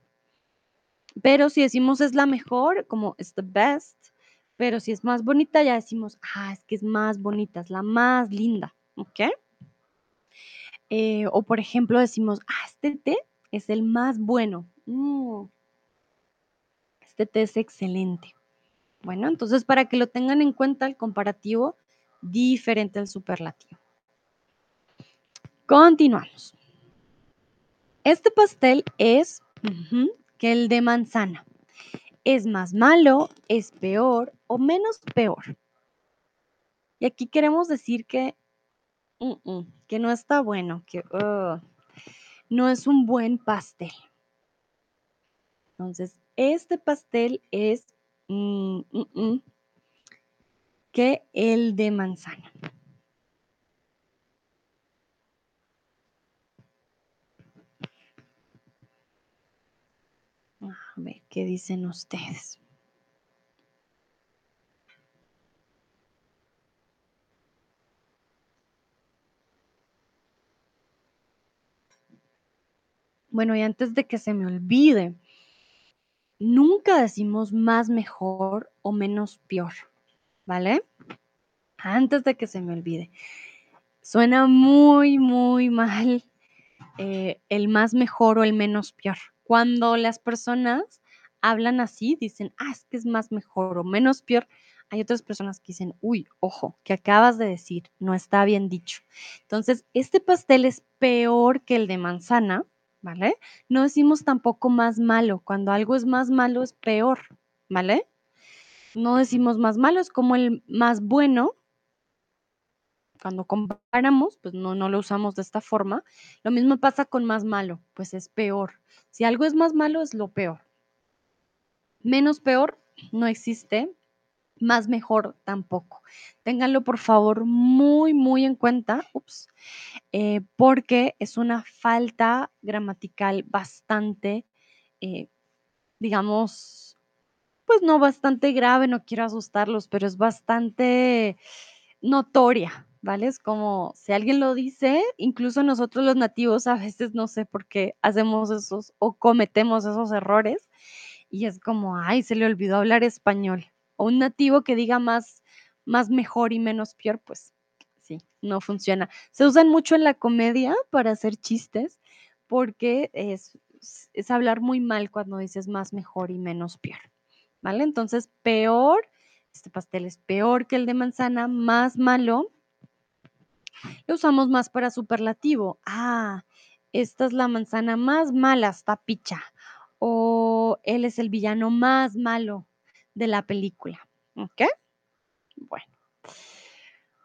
Pero si decimos es la mejor, como es the best, pero si es más bonita, ya decimos, ah, es que es más bonita, es la más linda, ¿ok? Eh, o por ejemplo decimos, ah, este té es el más bueno. Mm, este té es excelente. Bueno, entonces para que lo tengan en cuenta el comparativo diferente al superlativo. Continuamos. Este pastel es que el de manzana. ¿Es más malo, es peor o menos peor? Y aquí queremos decir que, que no está bueno, que no es un buen pastel. Entonces, este pastel es mm, que el de manzana. A ver, ¿qué dicen ustedes? Bueno, y antes de que se me olvide, nunca decimos más mejor o menos peor, ¿vale? Antes de que se me olvide. Suena muy, muy mal eh, el más mejor o el menos peor. Cuando las personas hablan así, dicen, ah, es que es más mejor o menos peor, hay otras personas que dicen, uy, ojo, que acabas de decir, no está bien dicho. Entonces, este pastel es peor que el de manzana, ¿vale? No decimos tampoco más malo. Cuando algo es más malo, es peor, ¿vale? No decimos más malo, es como el más bueno. Cuando comparamos, pues no, no lo usamos de esta forma. Lo mismo pasa con más malo, pues es peor. Si algo es más malo, es lo peor. Menos peor no existe, más mejor tampoco. Ténganlo por favor muy, muy en cuenta, ups, eh, porque es una falta gramatical bastante, eh, digamos, pues no bastante grave, no quiero asustarlos, pero es bastante notoria, ¿vale? Es como si alguien lo dice, incluso nosotros los nativos a veces no sé por qué hacemos esos o cometemos esos errores y es como, ay, se le olvidó hablar español. O un nativo que diga más, más mejor y menos peor, pues sí, no funciona. Se usan mucho en la comedia para hacer chistes porque es, es hablar muy mal cuando dices más mejor y menos peor. ¿Vale? Entonces, peor, este pastel es peor que el de manzana, más malo. Lo usamos más para superlativo. Ah, esta es la manzana más mala, está picha o él es el villano más malo de la película. ¿Ok? Bueno.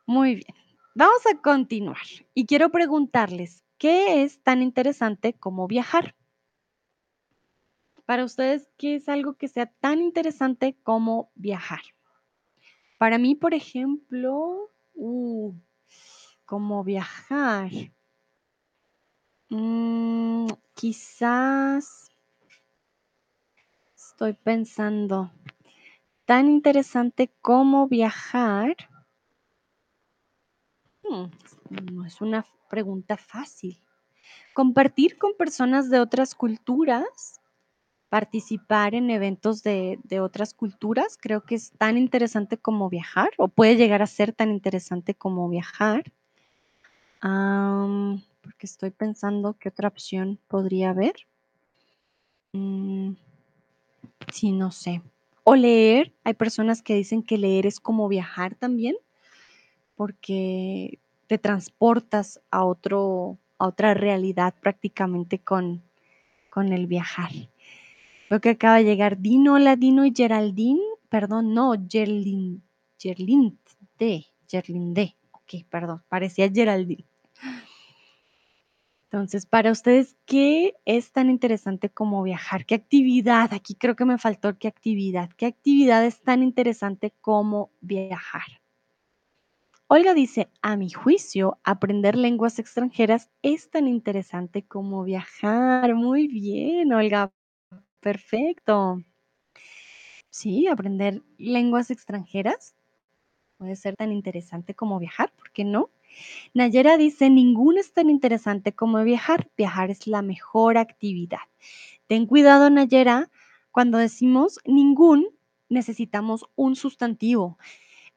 Muy bien. Vamos a continuar y quiero preguntarles, ¿qué es tan interesante como viajar? Para ustedes, ¿qué es algo que sea tan interesante como viajar? Para mí, por ejemplo, uh, como viajar. Mm, quizás estoy pensando, tan interesante como viajar. Hmm, no es una pregunta fácil. Compartir con personas de otras culturas, participar en eventos de, de otras culturas, creo que es tan interesante como viajar o puede llegar a ser tan interesante como viajar. Porque estoy pensando qué otra opción podría haber. Mm, sí, no sé. O leer. Hay personas que dicen que leer es como viajar también, porque te transportas a, otro, a otra realidad prácticamente con, con el viajar. Creo que acaba de llegar Dino, hola Dino y Geraldine. Perdón, no, Gerlin, Gerlinde, Gerlinde. Ok, perdón, parecía Geraldine. Entonces, para ustedes, ¿qué es tan interesante como viajar? ¿Qué actividad? Aquí creo que me faltó qué actividad. ¿Qué actividad es tan interesante como viajar? Olga dice, a mi juicio, aprender lenguas extranjeras es tan interesante como viajar. Muy bien, Olga. Perfecto. Sí, aprender lenguas extranjeras puede ser tan interesante como viajar, ¿por qué no? Nayera dice, ninguno es tan interesante como viajar. Viajar es la mejor actividad. Ten cuidado, Nayera, cuando decimos ningún, necesitamos un sustantivo.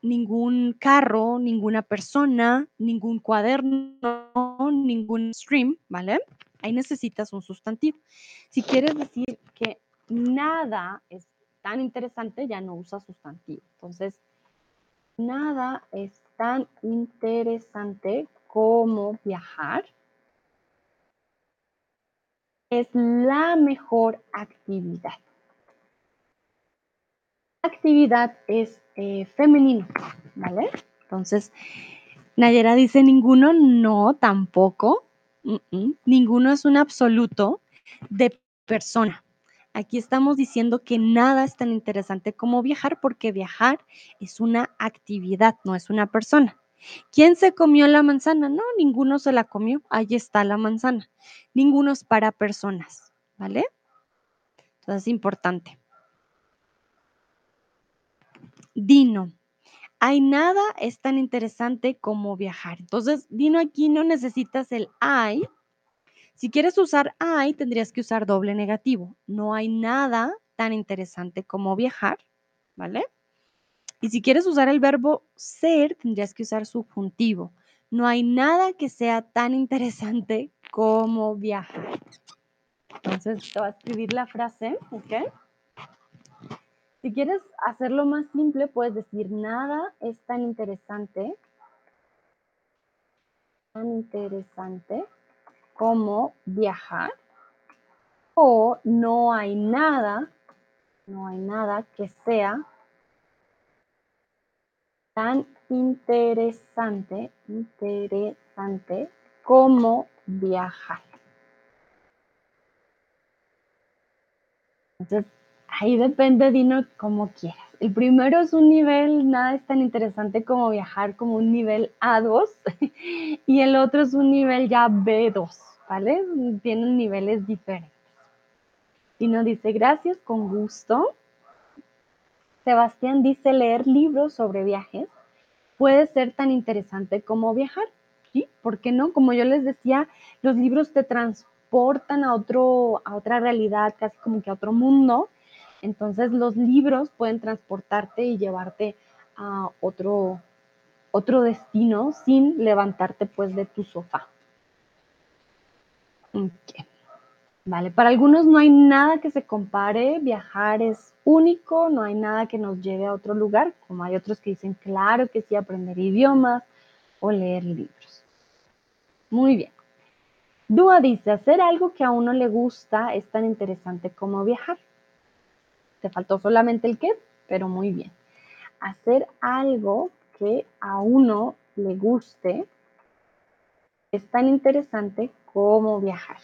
Ningún carro, ninguna persona, ningún cuaderno, ningún stream, ¿vale? Ahí necesitas un sustantivo. Si quieres decir que nada es tan interesante, ya no usa sustantivo. Entonces, nada es tan interesante como viajar. Es la mejor actividad. Actividad es eh, femenino, ¿vale? Entonces, Nayera dice ninguno, no, tampoco. Mm, mm. Ninguno es un absoluto de persona. Aquí estamos diciendo que nada es tan interesante como viajar porque viajar es una actividad, no es una persona. ¿Quién se comió la manzana? No, ninguno se la comió. Ahí está la manzana. Ninguno es para personas, ¿vale? Entonces es importante. Dino, hay nada es tan interesante como viajar. Entonces, Dino, aquí no necesitas el hay. Si quieres usar hay, tendrías que usar doble negativo. No hay nada tan interesante como viajar, ¿vale? Y si quieres usar el verbo ser, tendrías que usar subjuntivo. No hay nada que sea tan interesante como viajar. Entonces, te voy a escribir la frase, ¿ok? Si quieres hacerlo más simple, puedes decir nada es tan interesante, tan interesante como viajar o no hay nada, no hay nada que sea tan interesante, interesante como viajar. Entonces, ahí depende, Dino, como quieras. El primero es un nivel, nada es tan interesante como viajar, como un nivel A2, y el otro es un nivel ya B2, ¿vale? Tienen niveles diferentes. Dino dice, gracias, con gusto. Sebastián dice, leer libros sobre viajes puede ser tan interesante como viajar, ¿sí? ¿Por qué no? Como yo les decía, los libros te transportan a, otro, a otra realidad, casi como que a otro mundo, entonces los libros pueden transportarte y llevarte a otro, otro destino sin levantarte pues de tu sofá. Vale, para algunos no hay nada que se compare, viajar es único, no hay nada que nos lleve a otro lugar, como hay otros que dicen, claro que sí, aprender idiomas o leer libros. Muy bien. Dúa dice, hacer algo que a uno le gusta es tan interesante como viajar. Faltó solamente el qué, pero muy bien. Hacer algo que a uno le guste es tan interesante como viajar.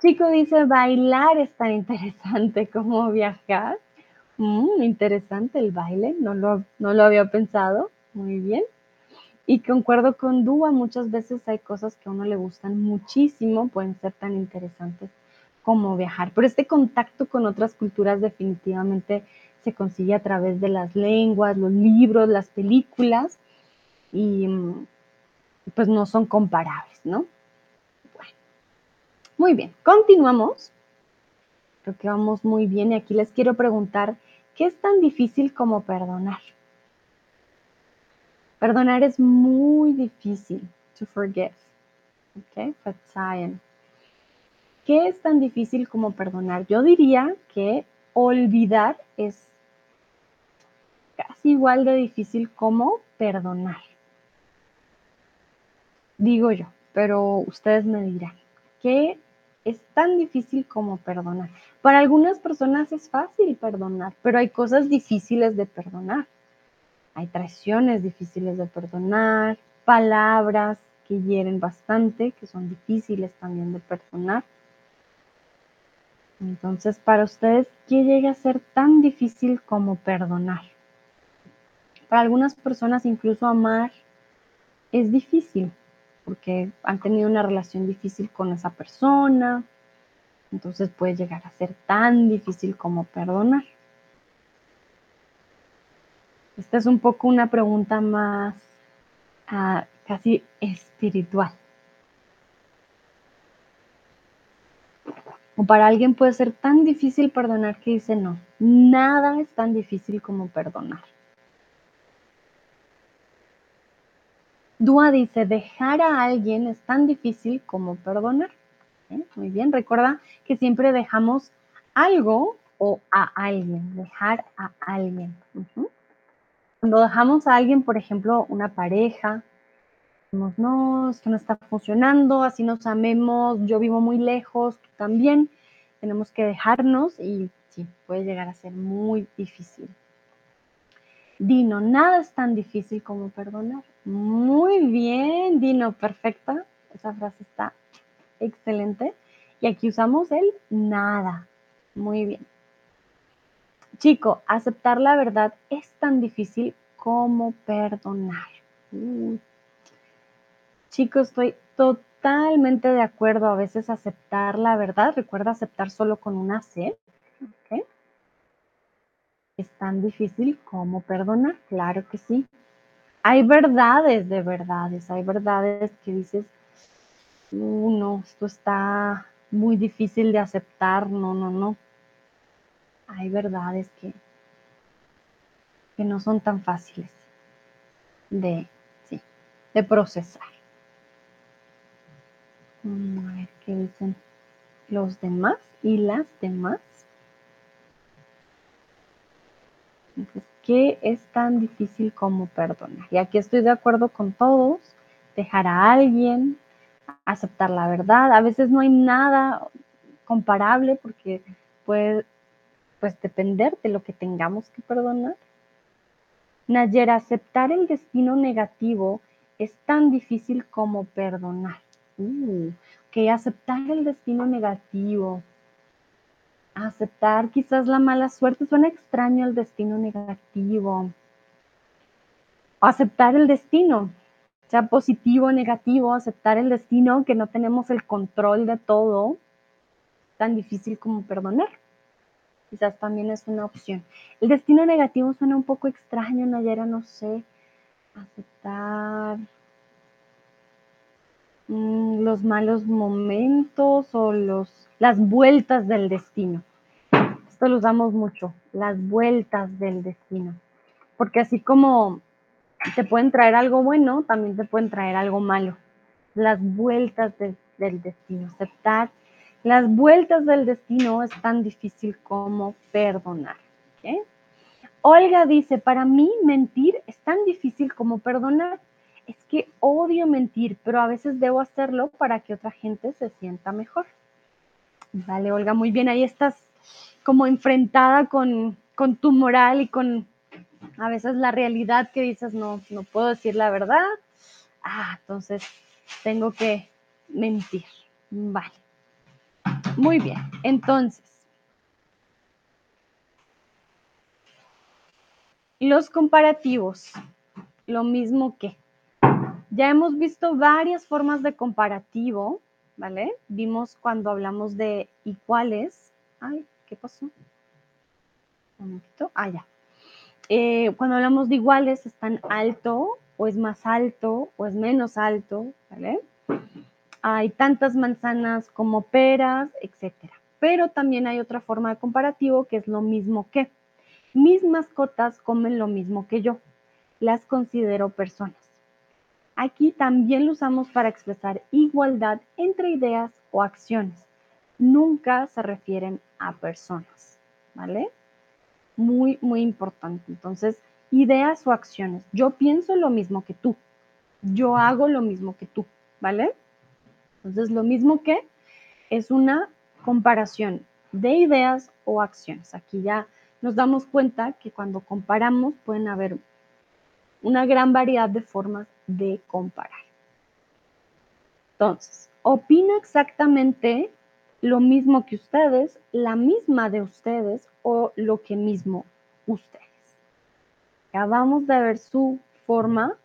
Chico dice, bailar es tan interesante como viajar. Mm, interesante el baile, no lo, no lo había pensado. Muy bien. Y concuerdo con Dúa, muchas veces hay cosas que a uno le gustan muchísimo, pueden ser tan interesantes como viajar. Pero este contacto con otras culturas definitivamente se consigue a través de las lenguas, los libros, las películas y pues no son comparables, ¿no? Bueno, muy bien, continuamos. Creo que vamos muy bien y aquí les quiero preguntar, ¿qué es tan difícil como perdonar? Perdonar es muy difícil, to forgive. ¿Ok? Verzeihen. ¿Qué es tan difícil como perdonar? Yo diría que olvidar es casi igual de difícil como perdonar. Digo yo, pero ustedes me dirán, ¿qué es tan difícil como perdonar? Para algunas personas es fácil perdonar, pero hay cosas difíciles de perdonar. Hay traiciones difíciles de perdonar, palabras que hieren bastante, que son difíciles también de perdonar. Entonces, para ustedes, ¿qué llega a ser tan difícil como perdonar? Para algunas personas, incluso amar es difícil, porque han tenido una relación difícil con esa persona. Entonces puede llegar a ser tan difícil como perdonar. Esta es un poco una pregunta más uh, casi espiritual. O para alguien puede ser tan difícil perdonar que dice no, nada es tan difícil como perdonar. Dúa dice, dejar a alguien es tan difícil como perdonar. ¿Eh? Muy bien, recuerda que siempre dejamos algo o a alguien, dejar a alguien. Cuando dejamos a alguien, por ejemplo, una pareja, no, esto no está funcionando, así nos amemos, yo vivo muy lejos, tú también, tenemos que dejarnos y sí, puede llegar a ser muy difícil. Dino, nada es tan difícil como perdonar. Muy bien, Dino, perfecta. Esa frase está excelente. Y aquí usamos el nada. Muy bien. Chico, aceptar la verdad es tan difícil como perdonar. Chico, estoy totalmente de acuerdo. A veces aceptar la verdad, recuerda aceptar solo con una C. Es tan difícil como perdonar, claro que sí. Hay verdades de verdades, hay verdades que dices, uh, no, esto está muy difícil de aceptar, no, no, no. Hay verdades que, que no son tan fáciles de, sí, de procesar. A ver qué dicen los demás y las demás. ¿qué es tan difícil como perdonar? Y aquí estoy de acuerdo con todos. Dejar a alguien, aceptar la verdad. A veces no hay nada comparable porque puede pues depender de lo que tengamos que perdonar. Nayera, aceptar el destino negativo es tan difícil como perdonar. Uh, que aceptar el destino negativo, aceptar quizás la mala suerte, suena extraño el destino negativo. Aceptar el destino, sea positivo o negativo, aceptar el destino, que no tenemos el control de todo, tan difícil como perdonar. Quizás también es una opción. El destino negativo suena un poco extraño, Nayera, no sé. Aceptar los malos momentos o los, las vueltas del destino. Esto lo usamos mucho, las vueltas del destino. Porque así como te pueden traer algo bueno, también te pueden traer algo malo. Las vueltas del destino, aceptar las vueltas del destino es tan difícil como perdonar. Olga dice, para mí mentir es tan difícil como perdonar. Es que odio mentir, pero a veces debo hacerlo para que otra gente se sienta mejor. Vale, Olga, muy bien. Ahí estás como enfrentada con, con tu moral y con a veces la realidad que dices, no, no puedo decir la verdad. Ah, entonces tengo que mentir. Vale. Muy bien, entonces, los comparativos, lo mismo que. Ya hemos visto varias formas de comparativo, ¿vale? Vimos cuando hablamos de iguales. Ay, ¿qué pasó? Un momentito. Ah, ya. Eh, cuando hablamos de iguales, ¿es tan alto o es más alto o es menos alto? ¿Vale? hay tantas manzanas como peras, etc. Pero también hay otra forma de comparativo que es lo mismo que. Mis mascotas comen lo mismo que yo. Las considero personas. Aquí también lo usamos para expresar igualdad entre ideas o acciones. Nunca se refieren a personas, ¿vale? Muy, muy importante. Entonces, ideas o acciones. Yo pienso lo mismo que tú. Yo hago lo mismo que tú, ¿vale? Entonces, lo mismo que es una comparación de ideas o acciones. Aquí ya nos damos cuenta que cuando comparamos pueden haber una gran variedad de formas de comparar. Entonces, opino exactamente lo mismo que ustedes, la misma de ustedes o lo que mismo ustedes. Acabamos de ver su forma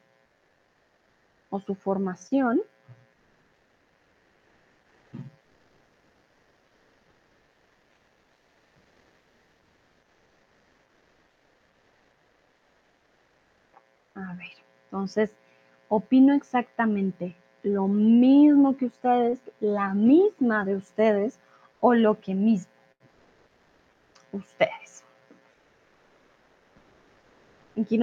o su formación A ver, entonces, opino exactamente lo mismo que ustedes, la misma de ustedes o lo que mismo ustedes. Aquí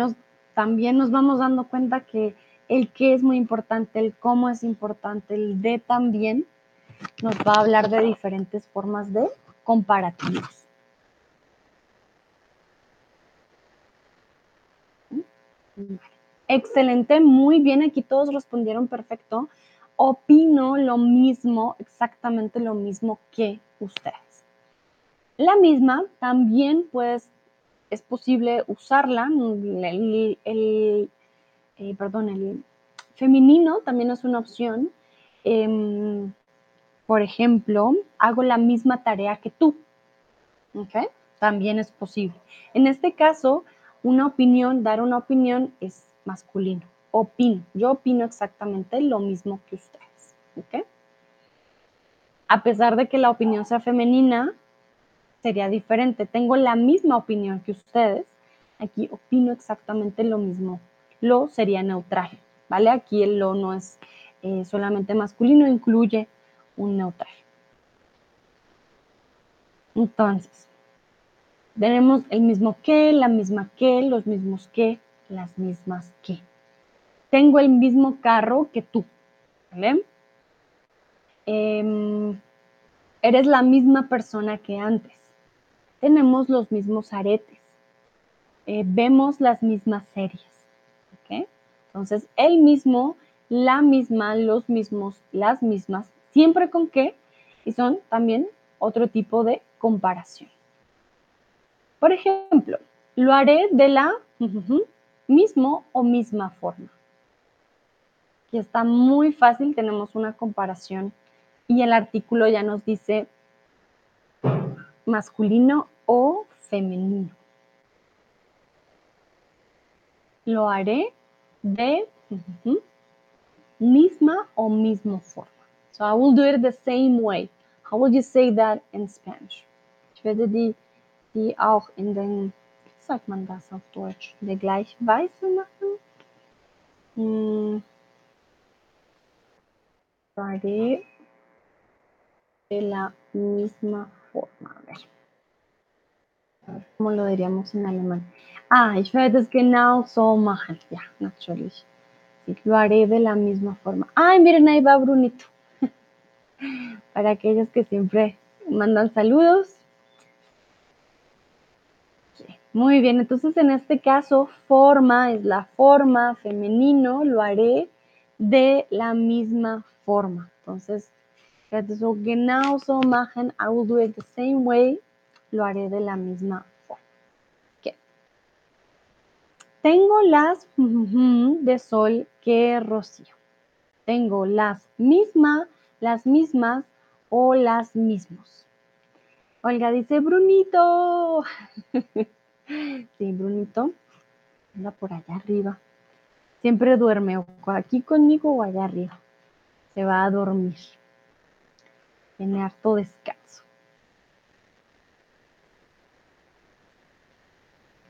también nos vamos dando cuenta que el qué es muy importante, el cómo es importante, el de también nos va a hablar de diferentes formas de comparativos. Excelente, muy bien, aquí todos respondieron perfecto. Opino lo mismo, exactamente lo mismo que ustedes. La misma también pues es posible usarla, el, eh, perdón, el femenino también es una opción. Em, por ejemplo, hago la misma tarea que tú. También es posible. En este caso, una opinión, dar una opinión es masculino. Opino. Yo opino exactamente lo mismo que ustedes. A pesar de que la opinión sea femenina, sería diferente. Tengo la misma opinión que ustedes. Aquí opino exactamente lo mismo. Lo sería neutral. ¿Vale? Aquí el lo no es eh, solamente masculino, incluye un neutral. Entonces, tenemos el mismo que, la misma que, los mismos que, las mismas que. Tengo el mismo carro que tú, ¿vale? Em, eres la misma persona que antes. Tenemos los mismos aretes. Eh, vemos las mismas series. ¿ok? Entonces, el mismo, la misma, los mismos, las mismas, siempre con qué, y son también otro tipo de comparación. Por ejemplo, lo haré de la mismo o misma forma. Aquí está muy fácil, tenemos una comparación y el artículo ya nos dice masculino o femenino. Lo haré de misma o mismo forma. So I will do it the same way. How would you say that in Spanish? Ich werde die, die auch in den, sagt man das auf Deutsch, der gleichen Weise machen. Hm. De la misma forma. A ver, ¿Cómo lo diríamos en alemán? Ah, ich werde es genau so machen. Ja, natürlich. Sí, lo haré de la misma forma. Ay, miren, ahí va Brunito. Para aquellos que siempre mandan saludos. Sí, Muy bien, entonces en este caso, forma es la forma femenino, lo haré de la misma forma. Entonces, so genauso machen, I will do it the same way, lo haré de la misma forma. Ok. Tengo las de sol que rocío. Tengo las mismas, las mismas o las mismos. Olga dice, Brunito. sí, Brunito. Anda por allá arriba. Siempre duerme aquí conmigo o allá arriba. Se va a dormir. Tiene harto descanso.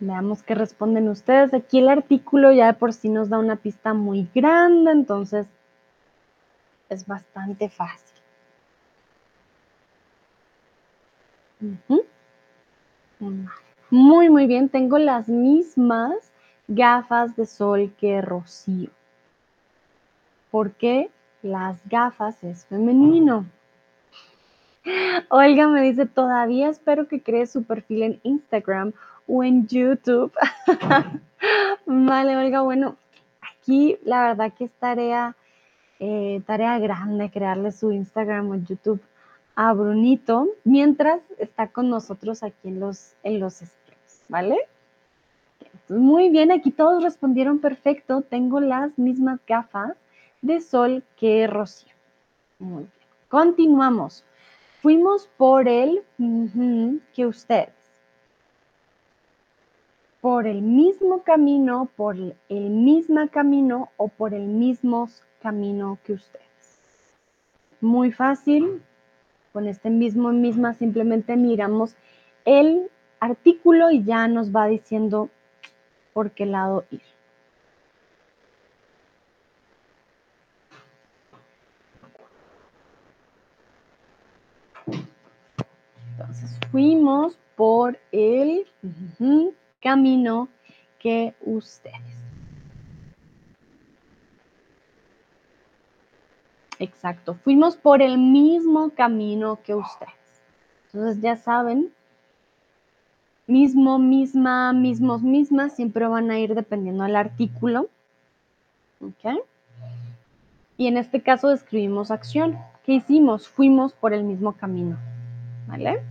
Veamos qué responden ustedes. Aquí el artículo ya de por sí nos da una pista muy grande, entonces es bastante fácil. Ujú. Muy, muy bien. Tengo las mismas gafas de sol que Rocío. Porque las gafas es femenino. Olga me dice, todavía espero que crees su perfil en Instagram o en YouTube. vale, Olga, bueno, aquí la verdad que es tarea, eh, tarea grande crearle su Instagram o YouTube a Brunito mientras está con nosotros aquí en los, en los streams, ¿vale? Muy bien, aquí todos respondieron perfecto. Tengo las mismas gafas de sol que Rocío. Muy bien. Continuamos. Fuimos por el que ustedes. Por el mismo camino, por el mismo camino o por el mismo camino que ustedes. Muy fácil. Con este mismo misma simplemente miramos el artículo y ya nos va diciendo por qué lado ir. Entonces fuimos por el camino que ustedes. Exacto, fuimos por el mismo camino que ustedes. Entonces ya saben, mismo, misma, mismos, mismas, siempre van a ir dependiendo del artículo. ¿Ok? Y en este caso describimos acción. ¿Qué hicimos? Fuimos por el mismo camino. ¿Vale?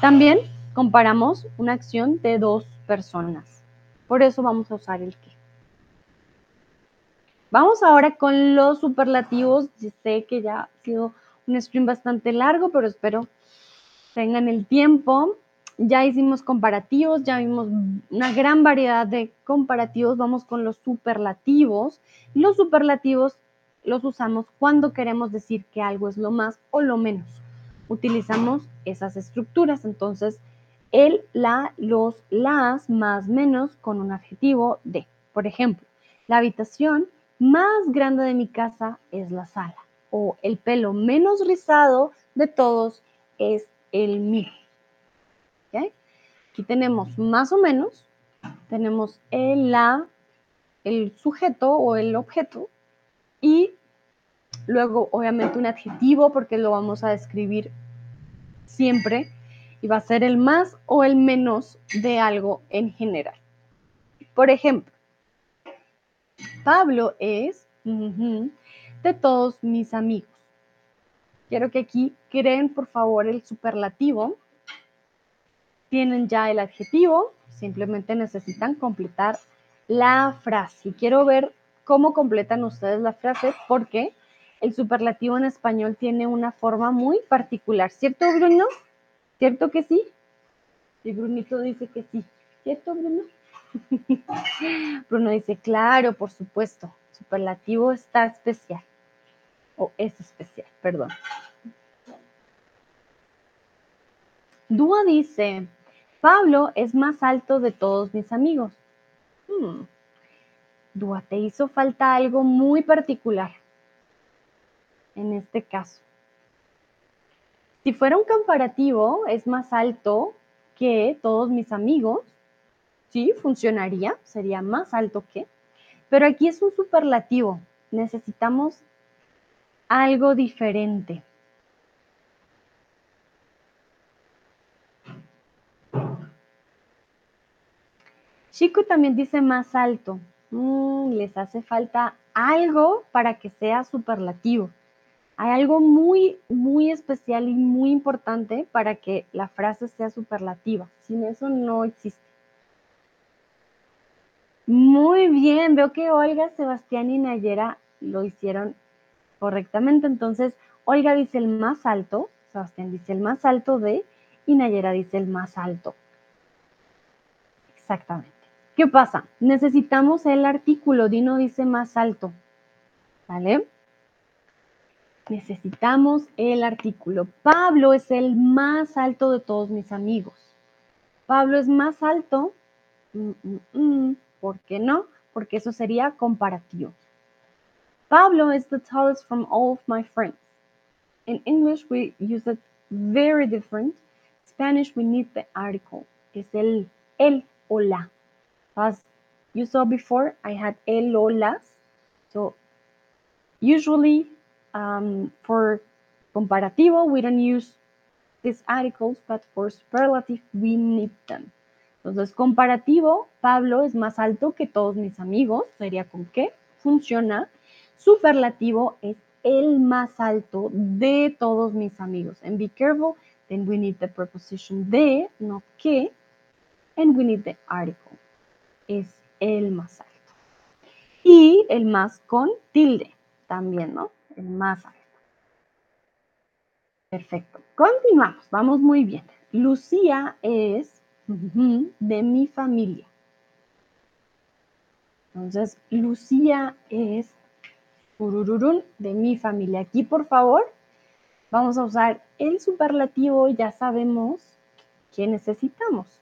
También comparamos una acción de dos personas. Por eso vamos a usar el que. Vamos ahora con los superlativos. Sé que ya ha sido un stream bastante largo, pero espero tengan el tiempo ya hicimos comparativos, ya vimos una gran variedad de comparativos. Vamos con los superlativos. Los superlativos los usamos cuando queremos decir que algo es lo más o lo menos. Utilizamos esas estructuras. Entonces, el, la, los, las, más, menos con un adjetivo de. Por ejemplo, la habitación más grande de mi casa es la sala. O el pelo menos rizado de todos es el mío. Aquí tenemos más o menos, tenemos el la, el sujeto o el objeto y luego obviamente un adjetivo porque lo vamos a describir siempre y va a ser el más o el menos de algo en general. Por ejemplo, Pablo es de todos mis amigos. Quiero que aquí creen por favor el superlativo. Tienen ya el adjetivo, simplemente necesitan completar la frase. Y quiero ver cómo completan ustedes la frase porque el superlativo en español tiene una forma muy particular. ¿Cierto, Bruno? ¿Cierto que sí? Y Brunito dice que sí. ¿Cierto, Bruno? Bruno dice, claro, por supuesto. Superlativo está especial. O es especial, perdón. Dúa dice, Pablo es más alto de todos mis amigos. Hmm. Dúa, te hizo falta algo muy particular en este caso. Si fuera un comparativo, es más alto que todos mis amigos. Sí, funcionaría, sería más alto que. Pero aquí es un superlativo. Necesitamos algo diferente. Chico también dice más alto. Mm, les hace falta algo para que sea superlativo. Hay algo muy, muy especial y muy importante para que la frase sea superlativa. Sin eso no existe. Muy bien, veo que Olga, Sebastián y Nayera lo hicieron correctamente. Entonces, Olga dice el más alto, Sebastián dice el más alto de y Nayera dice el más alto. Exactamente. ¿Qué pasa? Necesitamos el artículo, Dino dice más alto. ¿Vale? necesitamos el artículo. Pablo es el más alto de todos mis amigos. Pablo es más alto. Mm, mm, mm. ¿Por qué no? Porque eso sería comparativo. Pablo is the tallest from all of my friends. In English, we use it very different. Spanish, we need the article. Es el, el o la. As you saw before, I had el o las. So usually um, for comparativo, we don't use these articles, but for superlative, we need them. Entonces, comparativo, Pablo es más alto que todos mis amigos, sería con qué funciona. Superlativo es el más alto de todos mis amigos. And be careful, then we need the preposition de, no que, and we need the article. Es el más alto. Y el más con tilde también, ¿no? más alto. Perfecto. Continuamos. Vamos muy bien. Lucía es de mi familia. Entonces, Lucía es de mi familia. Aquí, por favor, vamos a usar el superlativo. Ya sabemos que necesitamos.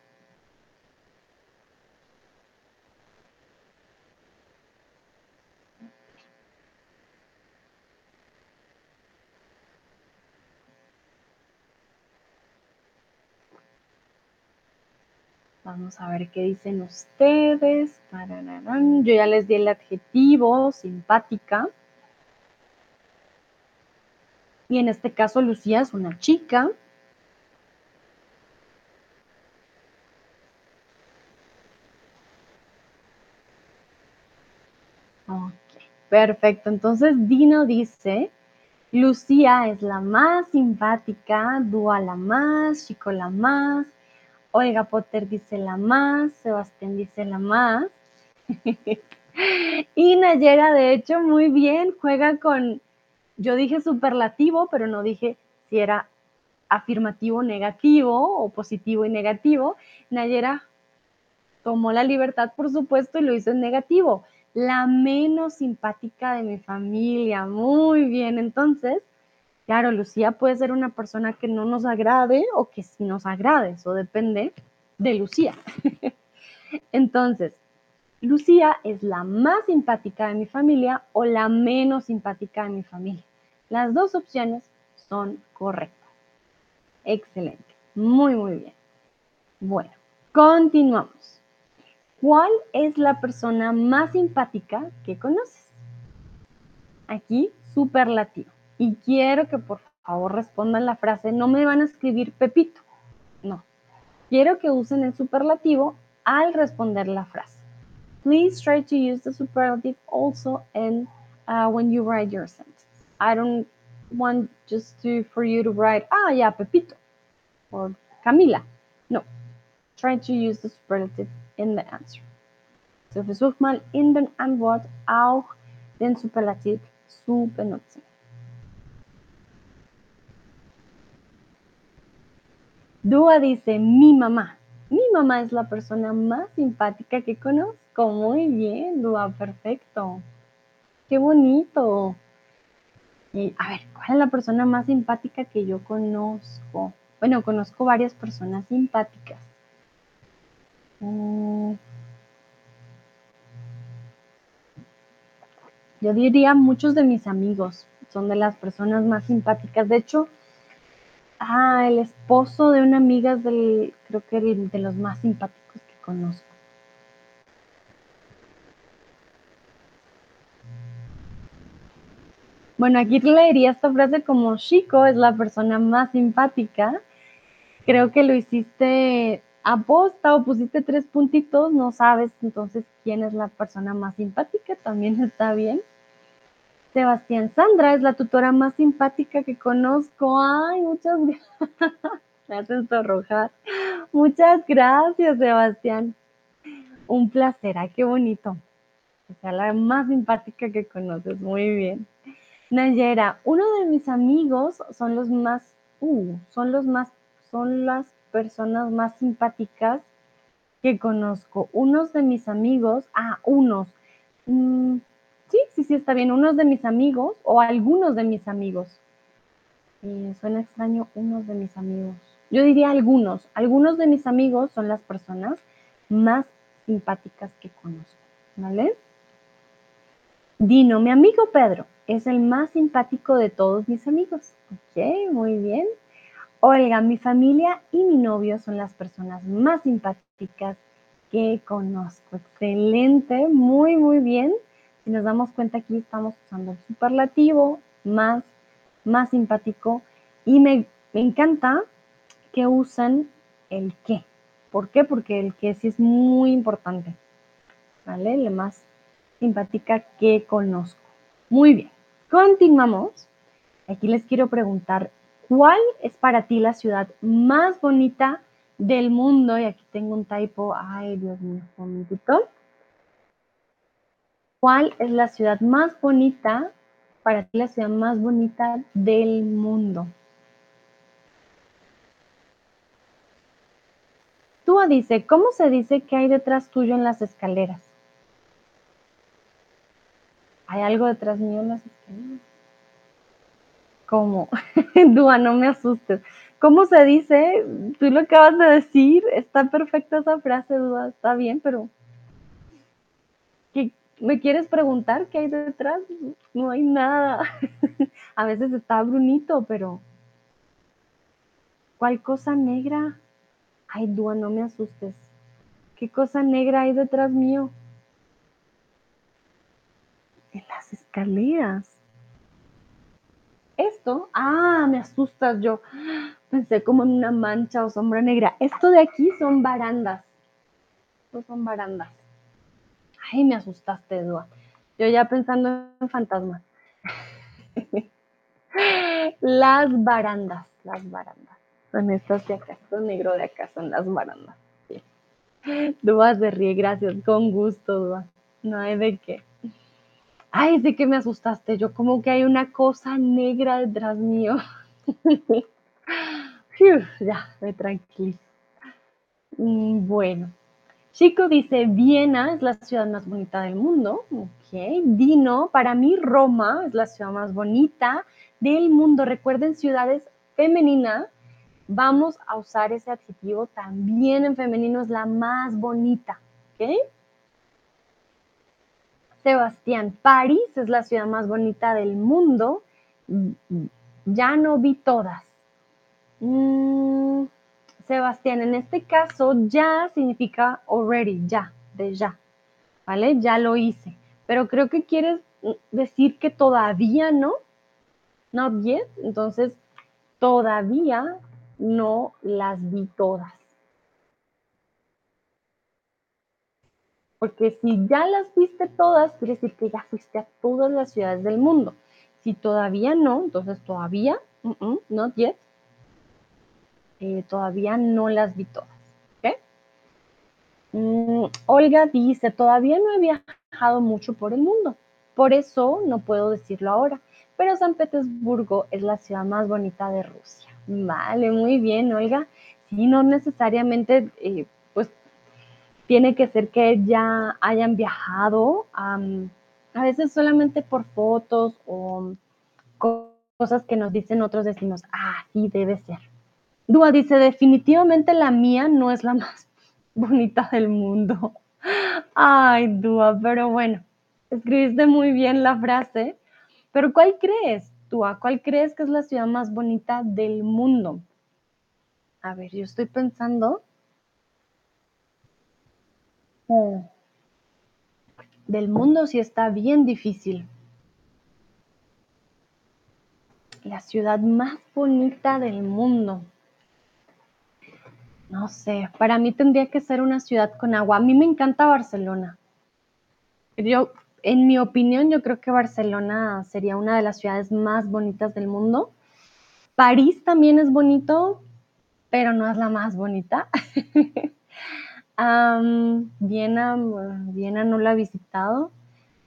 Vamos a ver qué dicen ustedes. Yo ya les di el adjetivo, simpática. Y en este caso, Lucía es una chica. Ok, perfecto. Entonces, Dino dice, Lucía es la más simpática, Dua la más, Chico la más, Oiga, Potter dice la más, Sebastián dice la más. y Nayera, de hecho, muy bien, juega con, yo dije superlativo, pero no dije si era afirmativo negativo o positivo y negativo. Nayera tomó la libertad, por supuesto, y lo hizo en negativo. La menos simpática de mi familia. Muy bien, entonces, claro, Lucía puede ser una persona que no nos agrade o que sí nos agrade. Eso depende de Lucía. entonces, Lucía es la más simpática de mi familia o la menos simpática de mi familia. Las dos opciones son correctas. Excelente. Muy, muy bien. Bueno, continuamos. ¿Cuál es la persona más simpática que conoces? Aquí, superlativo. Y quiero que por favor respondan la frase, no me van a escribir Pepito. No. Quiero que usen el superlativo al responder la frase. Please try to use the superlative also and uh, when you write your sentence. I don't want just to for you to write, ah, yeah, Pepito or Camila. No, try to use the superlative in the answer. So versuch mal in den Antwort auch den Superlativ zu benutzen. Dua dice, mi mamá. Mi mamá es la persona más simpática que conozco. Muy bien, Dua, perfecto. Qué bonito. Y, a ver, ¿cuál es la persona más simpática que yo conozco? Bueno, conozco varias personas simpáticas. Mm. Yo diría muchos de mis amigos son de las personas más simpáticas. De hecho, ah, el esposo de una amiga es del, creo que de los más simpáticos que conozco. Bueno, aquí leería esta frase como Chico es la persona más simpática. Creo que lo hiciste a posta o pusiste tres puntitos, no sabes entonces quién es la persona más simpática, también está bien. Sebastián Sandra es la tutora más simpática que conozco. Ay, muchas gracias. Me hacen sonrojar. Muchas gracias, Sebastián. Un placer. Ay, qué bonito. Que sea la más simpática que conoces. Muy bien. Nayera, uno de mis amigos son los más, uh, son los más, son las personas más simpáticas que conozco. Unos de mis amigos, ah, unos. Mm, sí, sí, sí, está bien. Unos de mis amigos o algunos de mis amigos. Suena extraño, unos de mis amigos. Yo diría algunos. Algunos de mis amigos son las personas más simpáticas que conozco. ¿Vale? Dino, mi amigo Pedro es el más simpático de todos mis amigos. Ok, muy bien. Oiga, mi familia y mi novio son las personas más simpáticas que conozco. Excelente, muy, muy bien. Si nos damos cuenta aquí estamos usando el superlativo, más, más simpático. Y me, me encanta que usan el qué. ¿Por qué? Porque el qué sí es muy importante. ¿Vale? Le más simpática que conozco. Muy bien, continuamos. Aquí les quiero preguntar, ¿cuál es para ti la ciudad más bonita del mundo? Y aquí tengo un typo. Ay, Dios mío, un. ¿Cuál es la ciudad más bonita, para ti la ciudad más bonita del mundo? Túa dice, ¿cómo se dice que hay detrás tuyo en las escaleras? ¿Hay algo detrás mío en las escaleras? ¿Cómo? Dúa, no me asustes. ¿Cómo se dice? Tú lo acabas de decir. Está perfecta esa frase, Dúa. Está bien, pero... ¿qué, ¿Me quieres preguntar qué hay detrás? No hay nada. A veces está Brunito, pero... ¿Cuál cosa negra? Ay, Dúa, no me asustes. ¿Qué cosa negra hay detrás mío? En las escaleras. Esto, ah, me asustas yo. Pensé como en una mancha o sombra negra. Esto de aquí son barandas. Estos son barandas. Ay, me asustaste, Dua. Yo ya pensando en fantasmas. las barandas, las barandas. Son estas de acá, esto negro de acá son las barandas. Sí. Dua se ríe, gracias, con gusto, Dua. No hay de qué. Ay, sí que me asustaste. Yo como que hay una cosa negra detrás mío. ya, me tranquilizo. Mm, bueno, Chico dice, Viena es la ciudad más bonita del mundo. Ok. Dino, para mí Roma es la ciudad más bonita del mundo. Recuerden ciudades femeninas. Vamos a usar ese adjetivo también en femenino, es la más bonita. ¿Ok? Sebastián, París es la ciudad más bonita del mundo. Ya no vi todas. Mm, Sebastián, en este caso ya significa already, ya, de ya, ¿vale? Ya lo hice. Pero creo que quieres decir que todavía no, not yet, entonces todavía no las vi todas. Porque si ya las viste todas, quiere decir que ya fuiste a todas las ciudades del mundo. Si todavía no, entonces todavía, not yet, eh, todavía no las vi todas. Mm, Olga dice, todavía no he viajado mucho por el mundo, por eso no puedo decirlo ahora, pero San Petersburgo es la ciudad más bonita de Rusia. Vale, muy bien, Olga. Sí, no necesariamente, eh, pues, tiene que ser que ya hayan viajado, a veces solamente por fotos o cosas que nos dicen otros decimos, ah, sí, debe ser. Dúa dice, definitivamente la mía no es la más bonita del mundo. Ay, Dúa, pero bueno, escribiste muy bien la frase. Pero ¿cuál crees, Dúa? ¿Cuál crees que es la ciudad más bonita del mundo? A ver, yo estoy pensando. Oh. Del mundo sí está bien difícil. La ciudad más bonita del mundo. No sé, para mí tendría que ser una ciudad con agua. A mí me encanta Barcelona. Yo, en mi opinión, yo creo que Barcelona sería una de las ciudades más bonitas del mundo. París también es bonito, pero no es la más bonita. Viena, Viena no la he visitado.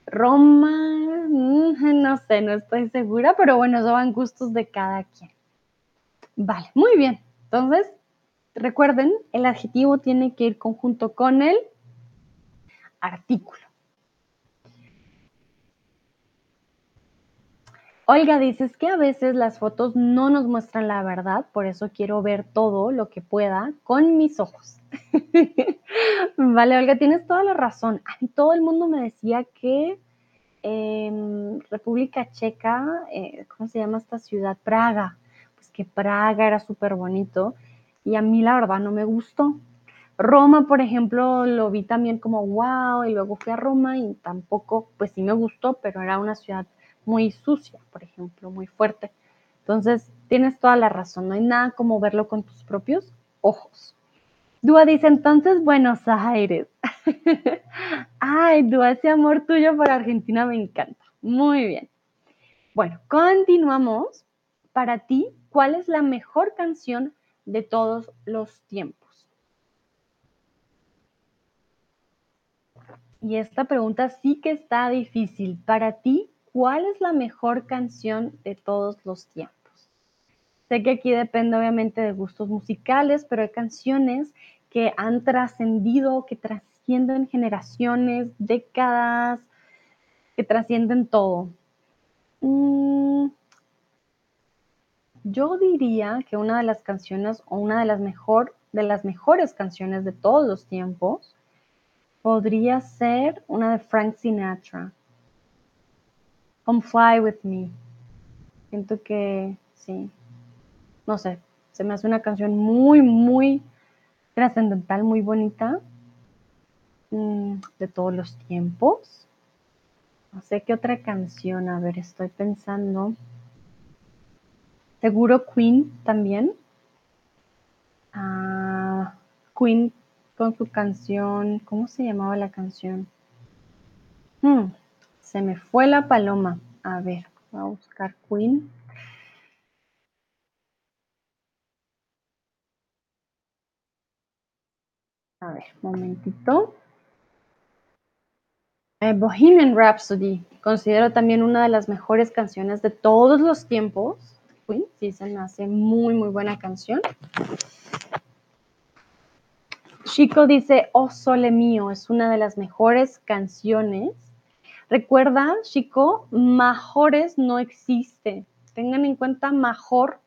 Roma, mm, no sé, no estoy segura, pero bueno, eso van gustos de cada quien. Vale, muy bien. Entonces, Recuerden, el adjetivo tiene que ir conjunto con el artículo. Olga dice que a veces las fotos no nos muestran la verdad, por eso quiero ver todo lo que pueda con mis ojos. vale, Olga, tienes toda la razón. A mí todo el mundo me decía que en República Checa, eh, ¿cómo se llama esta ciudad? Praga. Pues que Praga era súper bonito y a mí la verdad no me gustó. Roma, por ejemplo, lo vi también como wow y luego fui a Roma y tampoco, pues sí me gustó, pero era una ciudad muy sucia, por ejemplo, muy fuerte. Entonces, tienes toda la razón, no hay nada como verlo con tus propios ojos. Dúa dice entonces Buenos Aires. Ay, Dúa, ese amor tuyo por Argentina me encanta. Muy bien. Bueno, continuamos. Para ti, ¿cuál es la mejor canción de todos los tiempos? Y esta pregunta sí que está difícil. Para ti, ¿cuál es la mejor canción de todos los tiempos? Sé que aquí depende obviamente de gustos musicales, pero hay canciones que han trascendido, que trascienden generaciones, décadas, que trascienden todo. Mm, yo diría que una de las canciones o una de las, mejor, de las mejores canciones de todos los tiempos podría ser una de Frank Sinatra. Come Fly With Me. Siento que sí. No sé, se me hace una canción muy, muy trascendental, muy bonita mm, de todos los tiempos. No sé qué otra canción, a ver, estoy pensando. Seguro Queen también. Ah, Queen con su canción, ¿cómo se llamaba la canción? Hmm, se me fue la paloma. A ver, voy a buscar Queen. A ver, momentito. Eh, Bohemian Rhapsody, considero también una de las mejores canciones de todos los tiempos Queen, sí se me hace muy, muy buena canción. Chico dice, Oh Sole Mío, es una de las mejores canciones. Recuerda, Chico, mejores no existe. Tengan en cuenta, mejor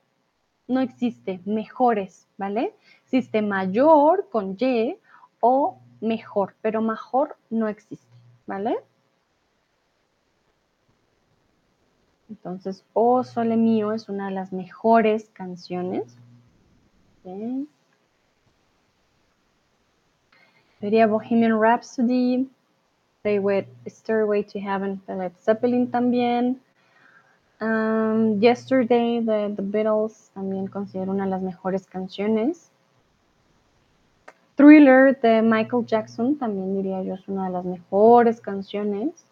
no existe, mejores, ¿vale? Existe mayor con Y o mejor, pero mejor no existe, ¿vale? Entonces, Oh Sole Mío es una de las mejores canciones. Sería Bohemian Rhapsody, Stairway to Heaven de Led Zeppelin también. Um, Yesterday de The Beatles también considero una de las mejores canciones. Thriller de Michael Jackson también diría yo es una de las mejores canciones.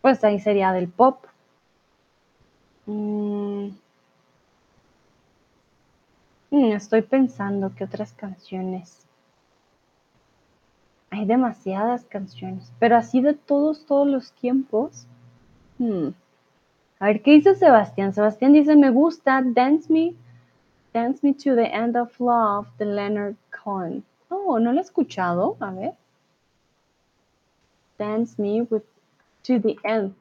Pues ahí sería del pop. Mm. Mm, estoy pensando que otras canciones. Hay demasiadas canciones, pero así de todos, todos los tiempos. Hmm. A ver, ¿qué dice Sebastián? Sebastián dice, me gusta Dance Me, Dance Me to the End of Love de Leonard Cohen. Oh, no lo he escuchado. A ver. Dance Me with, to the End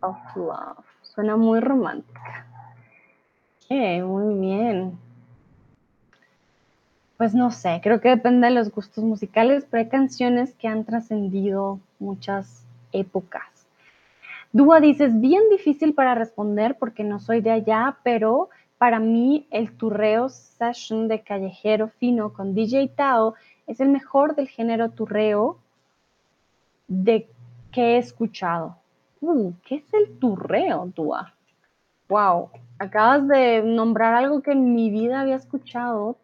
of Love. Suena muy romántica. Okay, muy bien pues no sé, creo que depende de los gustos musicales, pero hay canciones que han trascendido muchas épocas. Dúa dice, es bien difícil para responder porque no soy de allá, pero para mí el turreo session de callejero fino con DJ Tao es el mejor del género turreo de que he escuchado. ¿Qué es el turreo, Dúa? Wow, acabas de nombrar algo que en mi vida había escuchado.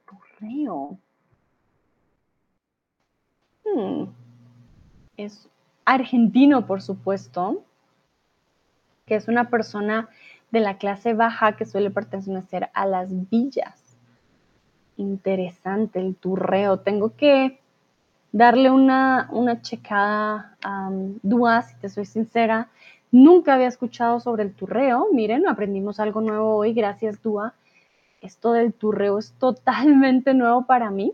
Hmm. Es argentino, por supuesto, que es una persona de la clase baja que suele pertenecer a las villas. Interesante el turreo. Tengo que darle una, una checada a Dua, si te soy sincera. Nunca había escuchado sobre el turreo. Miren, aprendimos algo nuevo hoy. Gracias, Dua esto del turreo es totalmente nuevo para mí.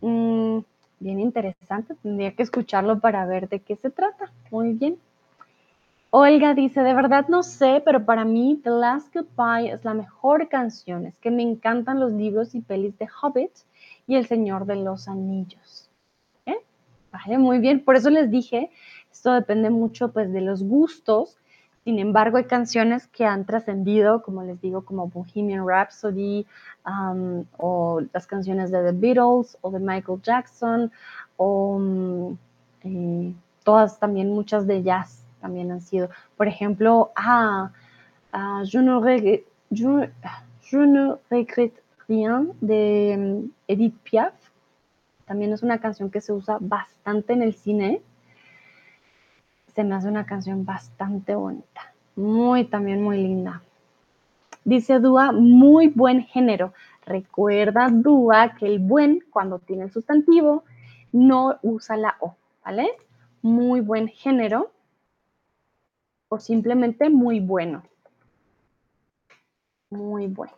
Mm, bien interesante, tendría que escucharlo para ver de qué se trata. Muy bien. Olga dice, de verdad no sé, pero para mí The Last Goodbye es la mejor canción. Es que me encantan los libros y pelis de Hobbit y El Señor de los Anillos. Muy bien. Por eso les dije, esto depende mucho pues de los gustos sin embargo, hay canciones que han trascendido, como les digo, como Bohemian Rhapsody um, o las canciones de The Beatles o de Michael Jackson o um, eh, todas también, muchas de jazz también han sido. Por ejemplo, ah, ah je, ne regrette, rien de um, Edith Piaf. También es una canción que se usa bastante en el cine se me hace una canción bastante bonita, muy también muy linda. Dice Dúa, muy buen género. Recuerda, Dúa, que el buen, cuando tiene el sustantivo, no usa la O, ¿vale? Muy buen género o simplemente muy bueno. Muy bueno.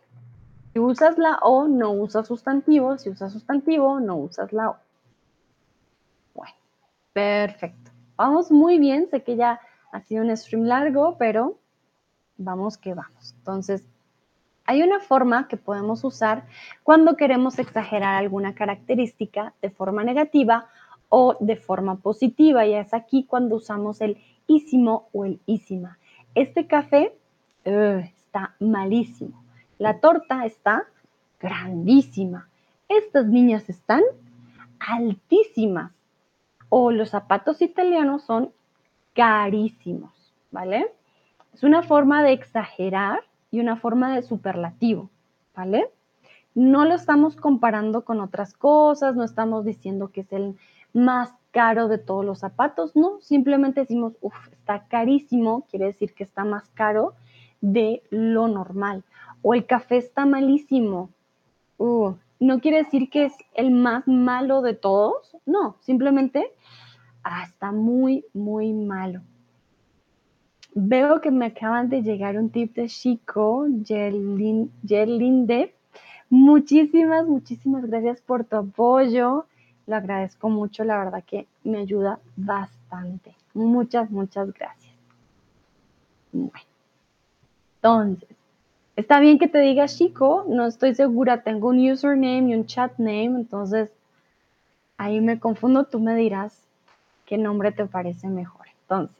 Usas la O, no usas sustantivo. Si usas sustantivo, no usas la O. Bueno, perfecto. Vamos muy bien, sé que ya ha sido un stream largo, pero vamos que vamos. Entonces, hay una forma que podemos usar cuando queremos exagerar alguna característica de forma negativa o de forma positiva, y es aquí cuando usamos el ísimo o el ísima. Este café está malísimo. La torta está grandísima. Estas niñas están altísimas o los zapatos italianos son carísimos, ¿vale? Es una forma de exagerar y una forma de superlativo, ¿vale? No lo estamos comparando con otras cosas, no estamos diciendo que es el más caro de todos los zapatos, no, simplemente decimos, uff, está carísimo, quiere decir que está más caro de lo normal. O el café está malísimo, uh, no quiere decir que es el más malo de todos, no, simplemente ah, está muy, muy malo. Veo que me acaban de llegar un tip de Chico, Yerlinde. Muchísimas, muchísimas gracias por tu apoyo. Lo agradezco mucho, la verdad que me ayuda bastante. Muchas, muchas gracias. Bueno, entonces, está bien que te diga Chico, no estoy segura, tengo un username y un chat name, entonces ahí me confundo, tú me dirás qué nombre te parece mejor. Entonces,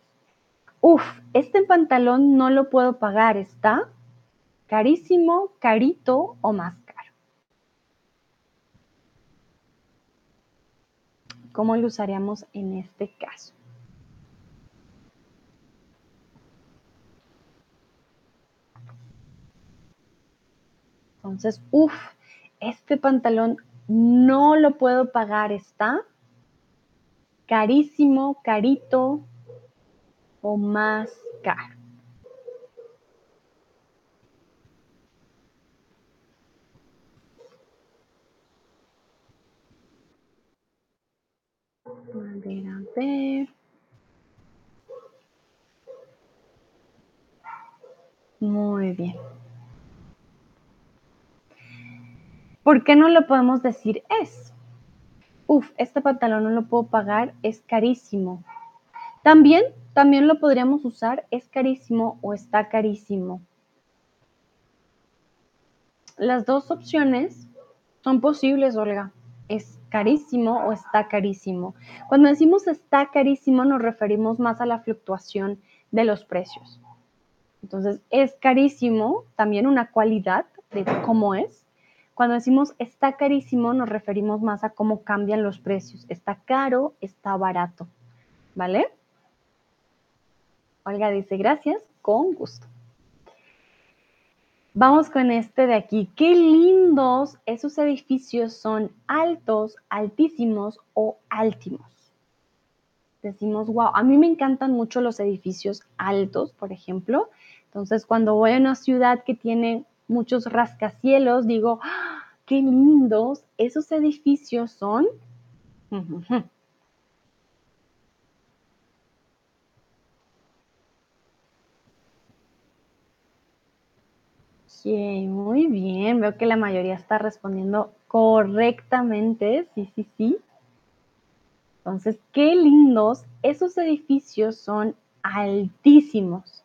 Uf, este pantalón no lo puedo pagar, ¿está? Carísimo, carito o más caro. ¿Cómo lo usaríamos en este caso? Entonces, uf, este pantalón no lo puedo pagar, ¿está? Carísimo, carito o más caro. A ver. Muy bien. ¿Por qué no lo podemos decir es? Uf, este pantalón no lo puedo pagar, es carísimo. También, también lo podríamos usar, es carísimo o está carísimo. Las dos opciones son posibles, Olga. Es carísimo o está carísimo. Cuando decimos está carísimo nos referimos más a la fluctuación de los precios. Entonces, es carísimo, también una cualidad de cómo es. Cuando decimos está carísimo nos referimos más a cómo cambian los precios. Está caro, está barato. ¿Vale? Olga dice, gracias, con gusto. Vamos con este de aquí. Qué lindos esos edificios son altos, altísimos o áltimos. Decimos, wow, a mí me encantan mucho los edificios altos, por ejemplo. Entonces, cuando voy a una ciudad que tiene muchos rascacielos, digo, ¡Ah, qué lindos esos edificios son. muy bien. Veo que la mayoría está respondiendo correctamente. Sí, sí, sí. Entonces, qué lindos. Esos edificios son altísimos.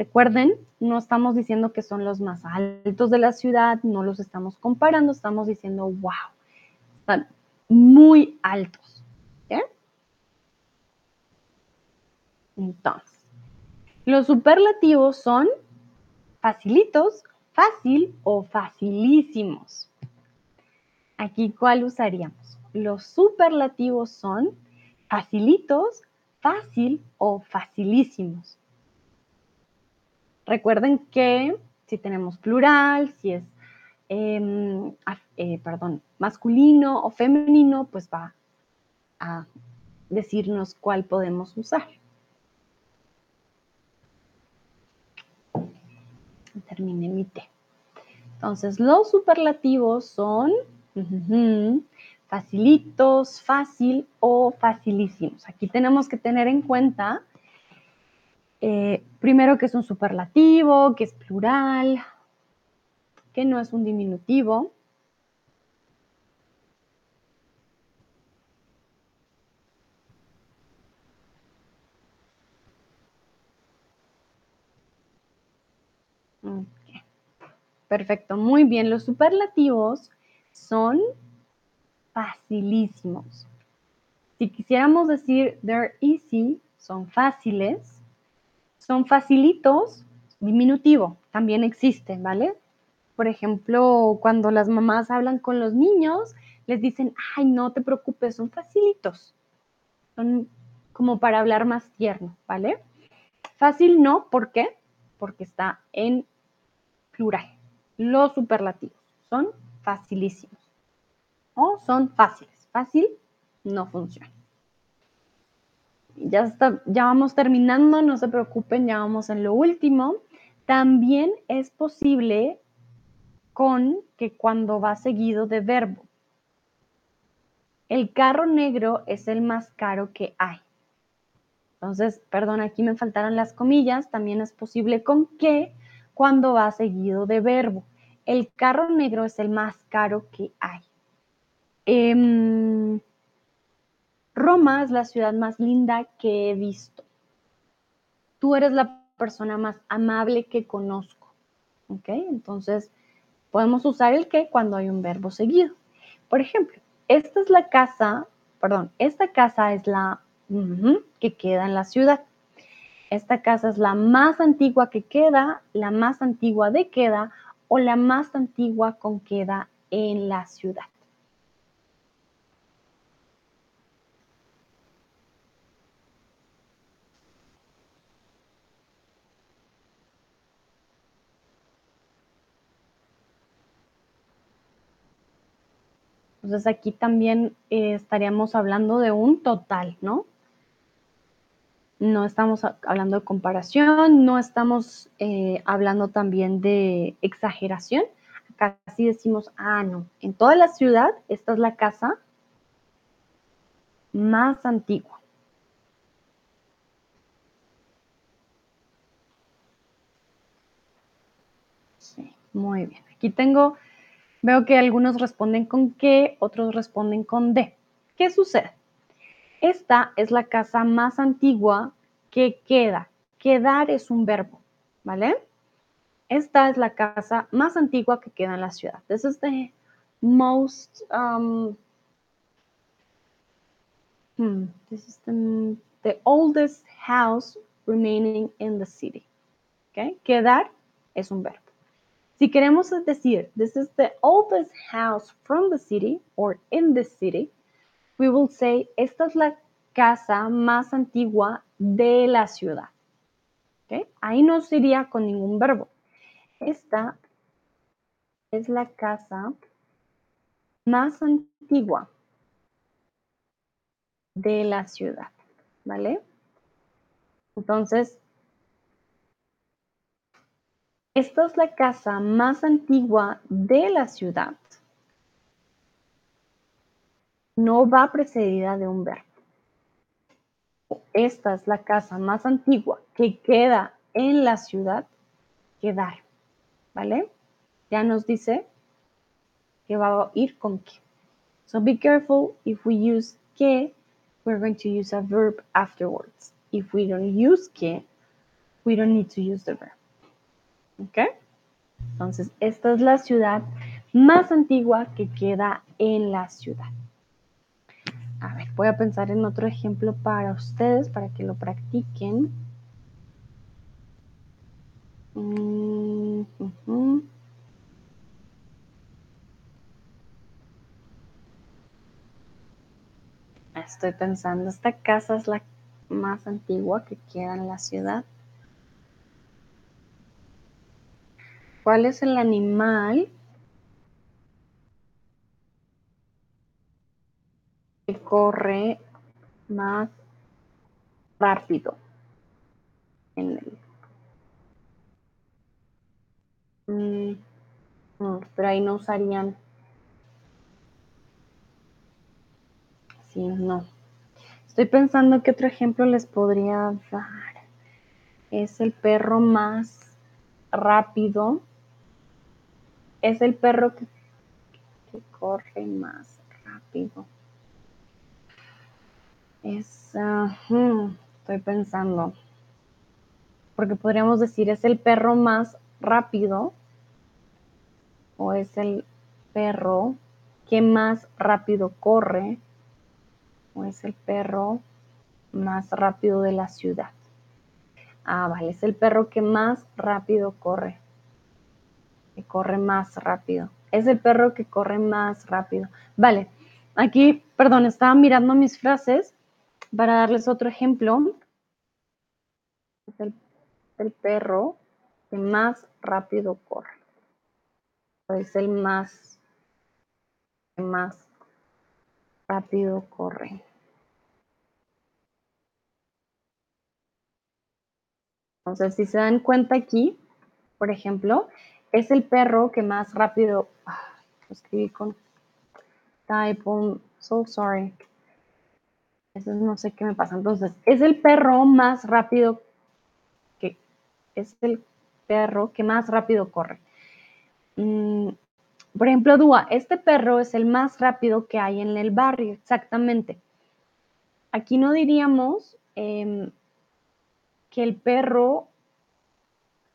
Recuerden, no estamos diciendo que son los más altos de la ciudad, no los estamos comparando, estamos diciendo, wow, están muy altos. Entonces, los superlativos son facilitos, fácil o facilísimos. Aquí, ¿cuál usaríamos? Los superlativos son facilitos, fácil o facilísimos. Recuerden que si tenemos plural, si es, em, eh, perdón, masculino o femenino, pues va a decirnos cuál podemos usar. termine mi té. Entonces, los superlativos son facilitos, fácil o facilísimos. Aquí tenemos que tener en cuenta, eh, primero que es un superlativo, que es plural, que no es un diminutivo. Perfecto, muy bien. Los superlativos son facilísimos. Si quisiéramos decir they're easy, son fáciles. Son facilitos, diminutivo, también existe, ¿vale? Por ejemplo, cuando las mamás hablan con los niños, les dicen, ay, no te preocupes, son facilitos. Son como para hablar más tierno, ¿vale? Fácil no, ¿por qué? Porque está en plural. Los superlativos son facilísimos o son fáciles. Fácil no funciona. Ya, ya vamos terminando, no se preocupen, ya vamos en lo último. También es posible con que cuando va seguido de verbo. El carro negro es el más caro que hay. Entonces, perdón, aquí me faltaron las comillas, también es posible con que cuando va seguido de verbo. El carro negro es el más caro que hay. Em, Roma es la ciudad más linda que he visto. Tú eres la persona más amable que conozco. ¿Ok? Entonces, podemos usar el que cuando hay un verbo seguido. Por ejemplo, esta es la casa, perdón, esta casa es la que queda en la ciudad. Esta casa es la más antigua que queda, la más antigua de queda o la más antigua con queda en la ciudad. Entonces aquí también eh, estaríamos hablando de un total, ¿no? no estamos hablando de comparación, no estamos eh, hablando también de exageración. Acá sí decimos, ah, no, en toda la ciudad esta es la casa más antigua. Muy bien. Aquí tengo, veo que algunos responden con qué, otros responden con de. ¿Qué sucede? Esta es la casa más antigua que queda. Quedar es un verbo, ¿vale? Esta es la casa más antigua que queda en la ciudad. This is the most, um, hmm, this is the, the oldest house remaining in the city. Okay? Quedar es un verbo. Si queremos decir, this is the oldest house from the city or in the city, we will say, esta es la casa más antigua de la ciudad. Ahí no sería con ningún verbo. Esta es la casa más antigua de la ciudad, ¿vale? Entonces, esta es la casa más antigua de la ciudad no va precedida de un verbo. Esta es la casa más antigua que queda en la ciudad, quedar, ¿vale? Ya nos dice que va a ir con que. So be careful if we use que, we're going to use a verb afterwards. If we don't use que, we don't need to use the verb. ¿Ok? Entonces, esta es la ciudad más antigua que queda en la ciudad. A ver, voy a pensar en otro ejemplo para ustedes, para que lo practiquen. Mm, Estoy pensando, esta casa es la más antigua que queda en la ciudad. ¿Cuál es el animal corre más rápido en el mm, pero ahí no usarían. Sí no. Estoy pensando que otro ejemplo les podría dar. Es el perro más rápido es el perro que corre más rápido es, estoy pensando, porque podríamos decir, es el perro más rápido o es el perro que más rápido corre o es el perro más rápido de la ciudad. Ah, vale, es el perro que más rápido corre. Que corre más rápido. Es el perro que corre más rápido. Vale, aquí, perdón, estaba mirando mis frases para darles otro ejemplo, es el, perro que más rápido corre. Es el más, que más rápido corre. Entonces, si se dan cuenta aquí, por ejemplo, es el perro que más rápido, ah, lo escribí con type, so sorry, Eso no sé qué me pasa. Entonces, es el perro más rápido que es el perro que más rápido corre. Mm, por ejemplo, Dúa, este perro es el más rápido que hay en el barrio, exactamente. Aquí no diríamos em, que el perro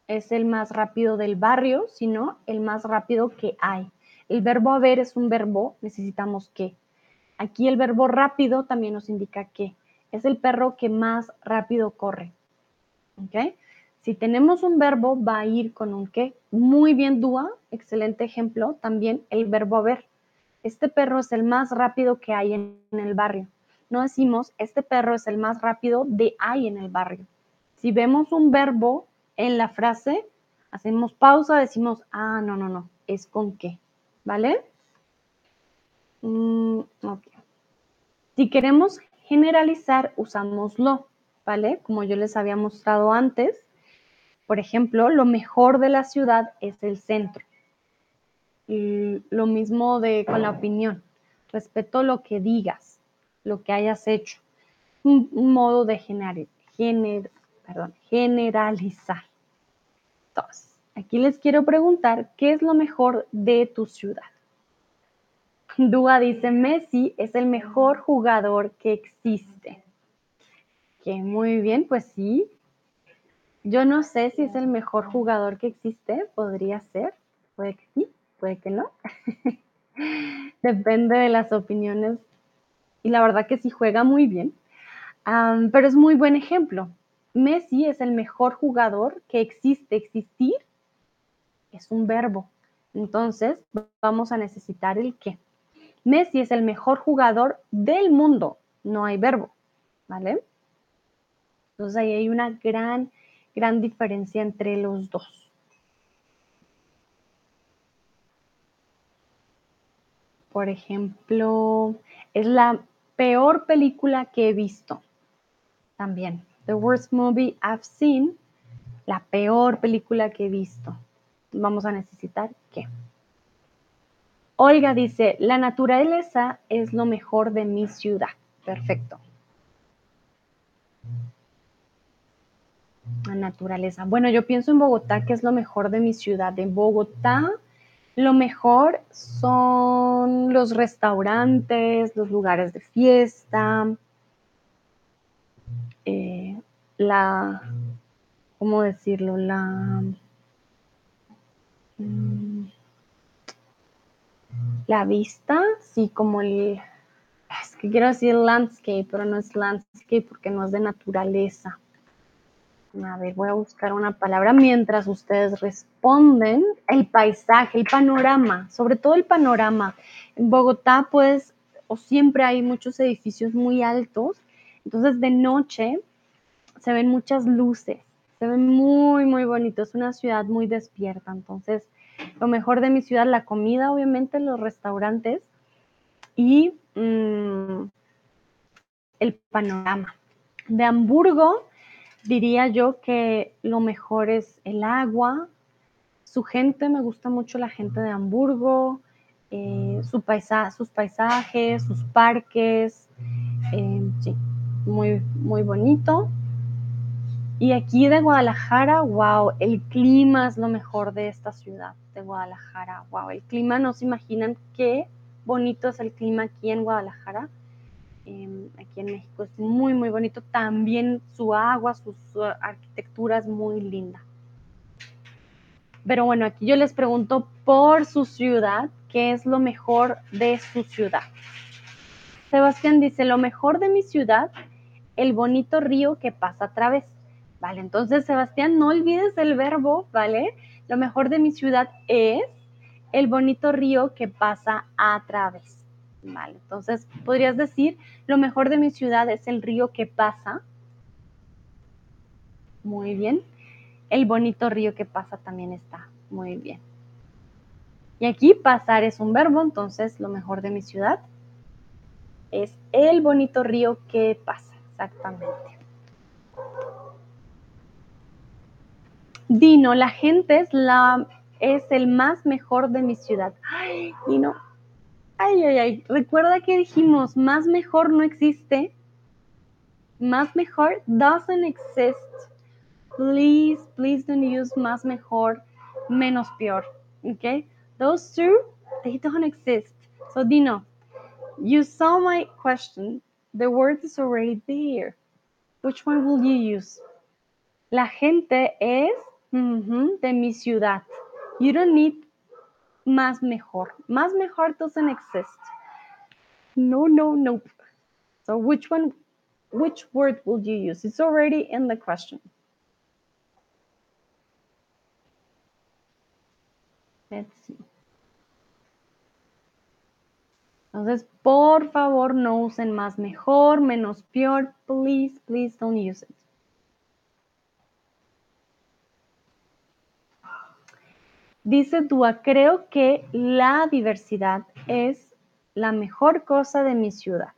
es el más rápido del barrio, sino el más rápido que hay. El verbo haber es un verbo, necesitamos que. Aquí el verbo rápido también nos indica que. Es el perro que más rápido corre. ¿Ok? Si tenemos un verbo, va a ir con un qué. Muy bien, Dúa. Excelente ejemplo. También el verbo haber. Este perro es el más rápido que hay en, el barrio. No decimos, este perro es el más rápido de hay en el barrio. Si vemos un verbo en la frase, hacemos pausa, decimos, ah, no, no, no, es con qué. ¿Vale? Mm, si queremos generalizar, usamos lo. ¿Vale? Como yo les había mostrado antes, por ejemplo, lo mejor de la ciudad es el centro. Y lo mismo de con la opinión. Respeto lo que digas, lo que hayas hecho. Un, modo de generalizar. Entonces, aquí les quiero preguntar, ¿qué es lo mejor de tu ciudad? Dúa dice, Messi es el mejor jugador que existe. Que muy bien, pues sí, yo no sé si es el mejor jugador que existe, podría ser, puede que sí, puede que no. Depende de las opiniones. Y la verdad que sí juega muy bien, pero es muy buen ejemplo. Messi es el mejor jugador que existe. Existir es un verbo. Entonces vamos a necesitar el qué. Messi es el mejor jugador del mundo. No hay verbo, ¿vale? Entonces ahí hay una gran gran diferencia entre los dos. Por ejemplo, es la peor película que he visto. También, The Worst Movie I've Seen, la peor película que he visto. Vamos a necesitar qué. Olga dice, la naturaleza es lo mejor de mi ciudad. Perfecto. La naturaleza. Bueno, yo pienso en Bogotá, que es lo mejor de mi ciudad. En Bogotá, lo mejor son los restaurantes, los lugares de fiesta, eh, la, ¿cómo decirlo? La, mm, la vista, sí, como el, es que quiero decir landscape, pero no es landscape porque no es de naturaleza. A ver, voy a buscar una palabra mientras ustedes responden. El paisaje, el panorama, sobre todo el panorama. En Bogotá, pues, o siempre hay muchos edificios muy altos, entonces de noche se ven muchas luces, se ven muy, muy bonito. Es una ciudad muy despierta, entonces lo mejor de mi ciudad, la comida, obviamente, los restaurantes y mm, el panorama. De Hamburgo, diría yo que lo mejor es el agua, su gente, me gusta mucho la gente de Hamburgo, eh, su sus paisajes, sus parques, eh, sí, muy, muy bonito. Y aquí de Guadalajara, wow, el clima es lo mejor de esta ciudad de Guadalajara, wow, el clima, no se imaginan qué bonito es el clima aquí en Guadalajara. Em, aquí en México es muy, muy bonito. También su agua, su, arquitectura es muy linda. Pero bueno, aquí yo les pregunto por su ciudad, ¿qué es lo mejor de su ciudad? Sebastián dice, lo mejor de mi ciudad, el bonito río que pasa a través. Vale, entonces Sebastián, no olvides el verbo, ¿vale? Lo mejor de mi ciudad es el bonito río que pasa a través. Vale, entonces podrías decir, lo mejor de mi ciudad es el río que pasa. Muy bien. El bonito río que pasa también está muy bien. Y aquí pasar es un verbo, entonces lo mejor de mi ciudad es el bonito río que pasa, exactamente. Dino, la gente es, la, es el más mejor de mi ciudad. Ay, Dino, Ay, ay, ay. Recuerda que dijimos, más mejor no existe. Más mejor doesn't exist. Please, please don't use más mejor, menos peor. Okay? Those two, they don't exist. So Dino, you saw my question. The word is already there. Which one will you use? La gente es de mi ciudad. You don't need más mejor. Más mejor doesn't exist. No, no, nope. So which one, which word will you use? It's already in the question. Let's see. Entonces, por favor, no usen más mejor, menos peor. Please, please don't use it. Dice Dua, creo que la diversidad es la mejor cosa de mi ciudad.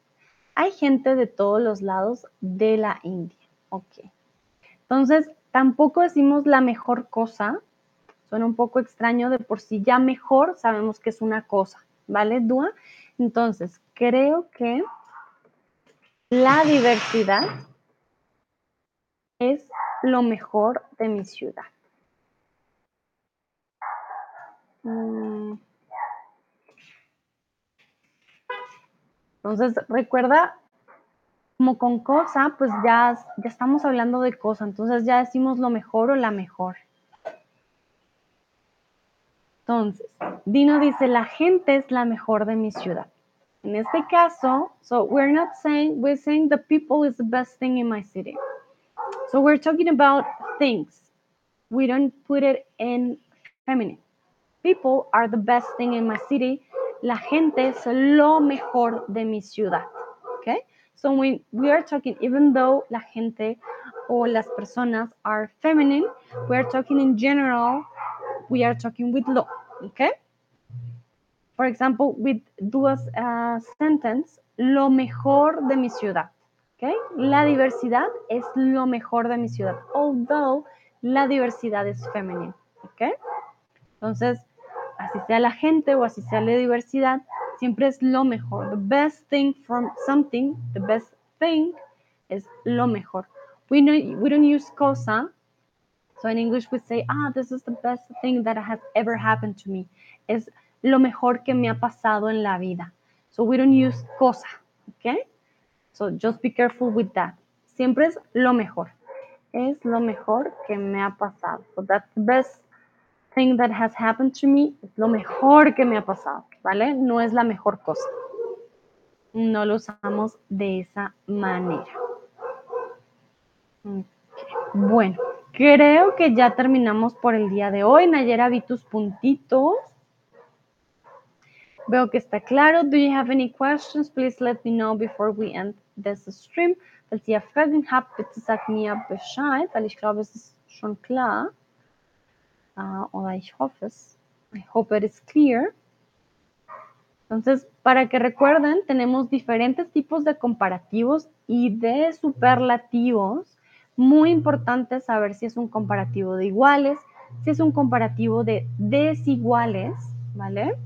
Hay gente de todos los lados de la India. Ok. Entonces, tampoco decimos la mejor cosa. Suena un poco extraño de por sí. Ya mejor sabemos que es una cosa. ¿Vale, Dua? Entonces, creo que la diversidad es lo mejor de mi ciudad. Mm. Entonces, recuerda, como con cosa, pues ya, ya estamos hablando de cosa, entonces ya decimos lo mejor o la mejor. Entonces, Dino dice, la gente es la mejor de mi ciudad. En este caso, so we're not saying, we're saying the people is the best thing in my city. So we're talking about things. We don't put it in feminine. People are the best thing in my city. La gente es lo mejor de mi ciudad. Okay? So when we are talking, even though la gente o las personas are feminine, we are talking in general, we are talking with lo. Okay? For example, with duas uh, sentence, lo mejor de mi ciudad. Okay? La diversidad es lo mejor de mi ciudad. Although la diversidad es femenina. Okay? Entonces, así sea la gente o así sea la diversidad, siempre es lo mejor. The best thing from something, the best thing es lo mejor. We, know, we don't use cosa. So in English we say, ah, this is the best thing that has ever happened to me. Es lo mejor que me ha pasado en la vida. So we don't use cosa, okay? So just be careful with that. Siempre es lo mejor. Es lo mejor que me ha pasado. So that's the best thing that has happened to me. Es lo mejor que me ha pasado, ¿vale? No es la mejor cosa. No lo usamos de esa manera. Okay. Bueno, creo que ya terminamos por el día de hoy. Nayera, vi tus puntitos. Veo que está claro. Do you have any questions? Please let me know before we end this stream. Falls ihr Fragen habt, bitte sagt mir Bescheid, weil ich glaube, es ist schon klar. Uh, oder. I hope it is clear. Entonces, para que recuerden, tenemos diferentes tipos de comparativos y de superlativos. Muy importante saber si es un comparativo de iguales, si es un comparativo de desiguales, ¿vale?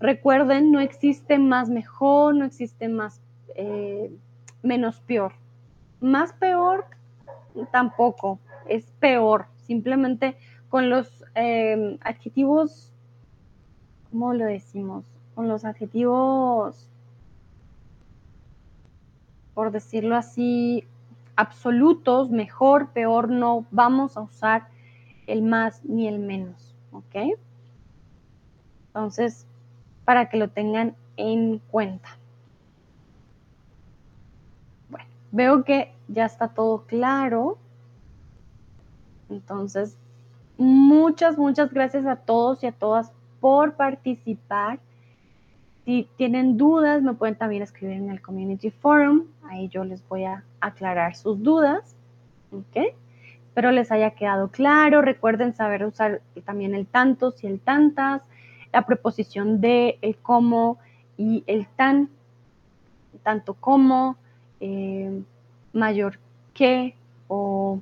Recuerden, no existe más mejor, no existe más eh, menos peor. Más peor tampoco, es peor. Simplemente con los eh, adjetivos, ¿cómo lo decimos? Con los adjetivos, por decirlo así, absolutos, mejor, peor, no vamos a usar el más ni el menos, ¿ok? Entonces, para que lo tengan en cuenta. Bueno, veo que ya está todo claro. Entonces, muchas, muchas gracias a todos y a todas por participar. Si tienen dudas, me pueden también escribir en el Community Forum. Ahí yo les voy a aclarar sus dudas. ¿Ok? Espero les haya quedado claro. Recuerden saber usar también el tantos y el tantas, la preposición de, el cómo y el tan, tanto como, eh, mayor que o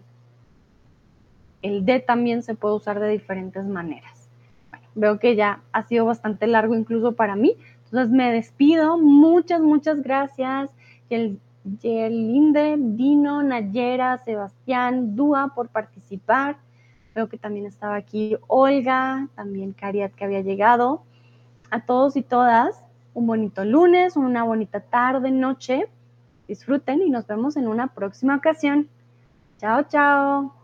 el de también se puede usar de diferentes maneras. Bueno, veo que ya ha sido bastante largo incluso para mí. Entonces me despido. Muchas, muchas gracias. El Yerlinde, Dino, Nayera, Sebastián, Dúa por participar. Veo que también estaba aquí Olga, también Cariat que había llegado. A todos y todas, un bonito lunes, una bonita tarde, noche. Disfruten y nos vemos en una próxima ocasión. Chao, chao.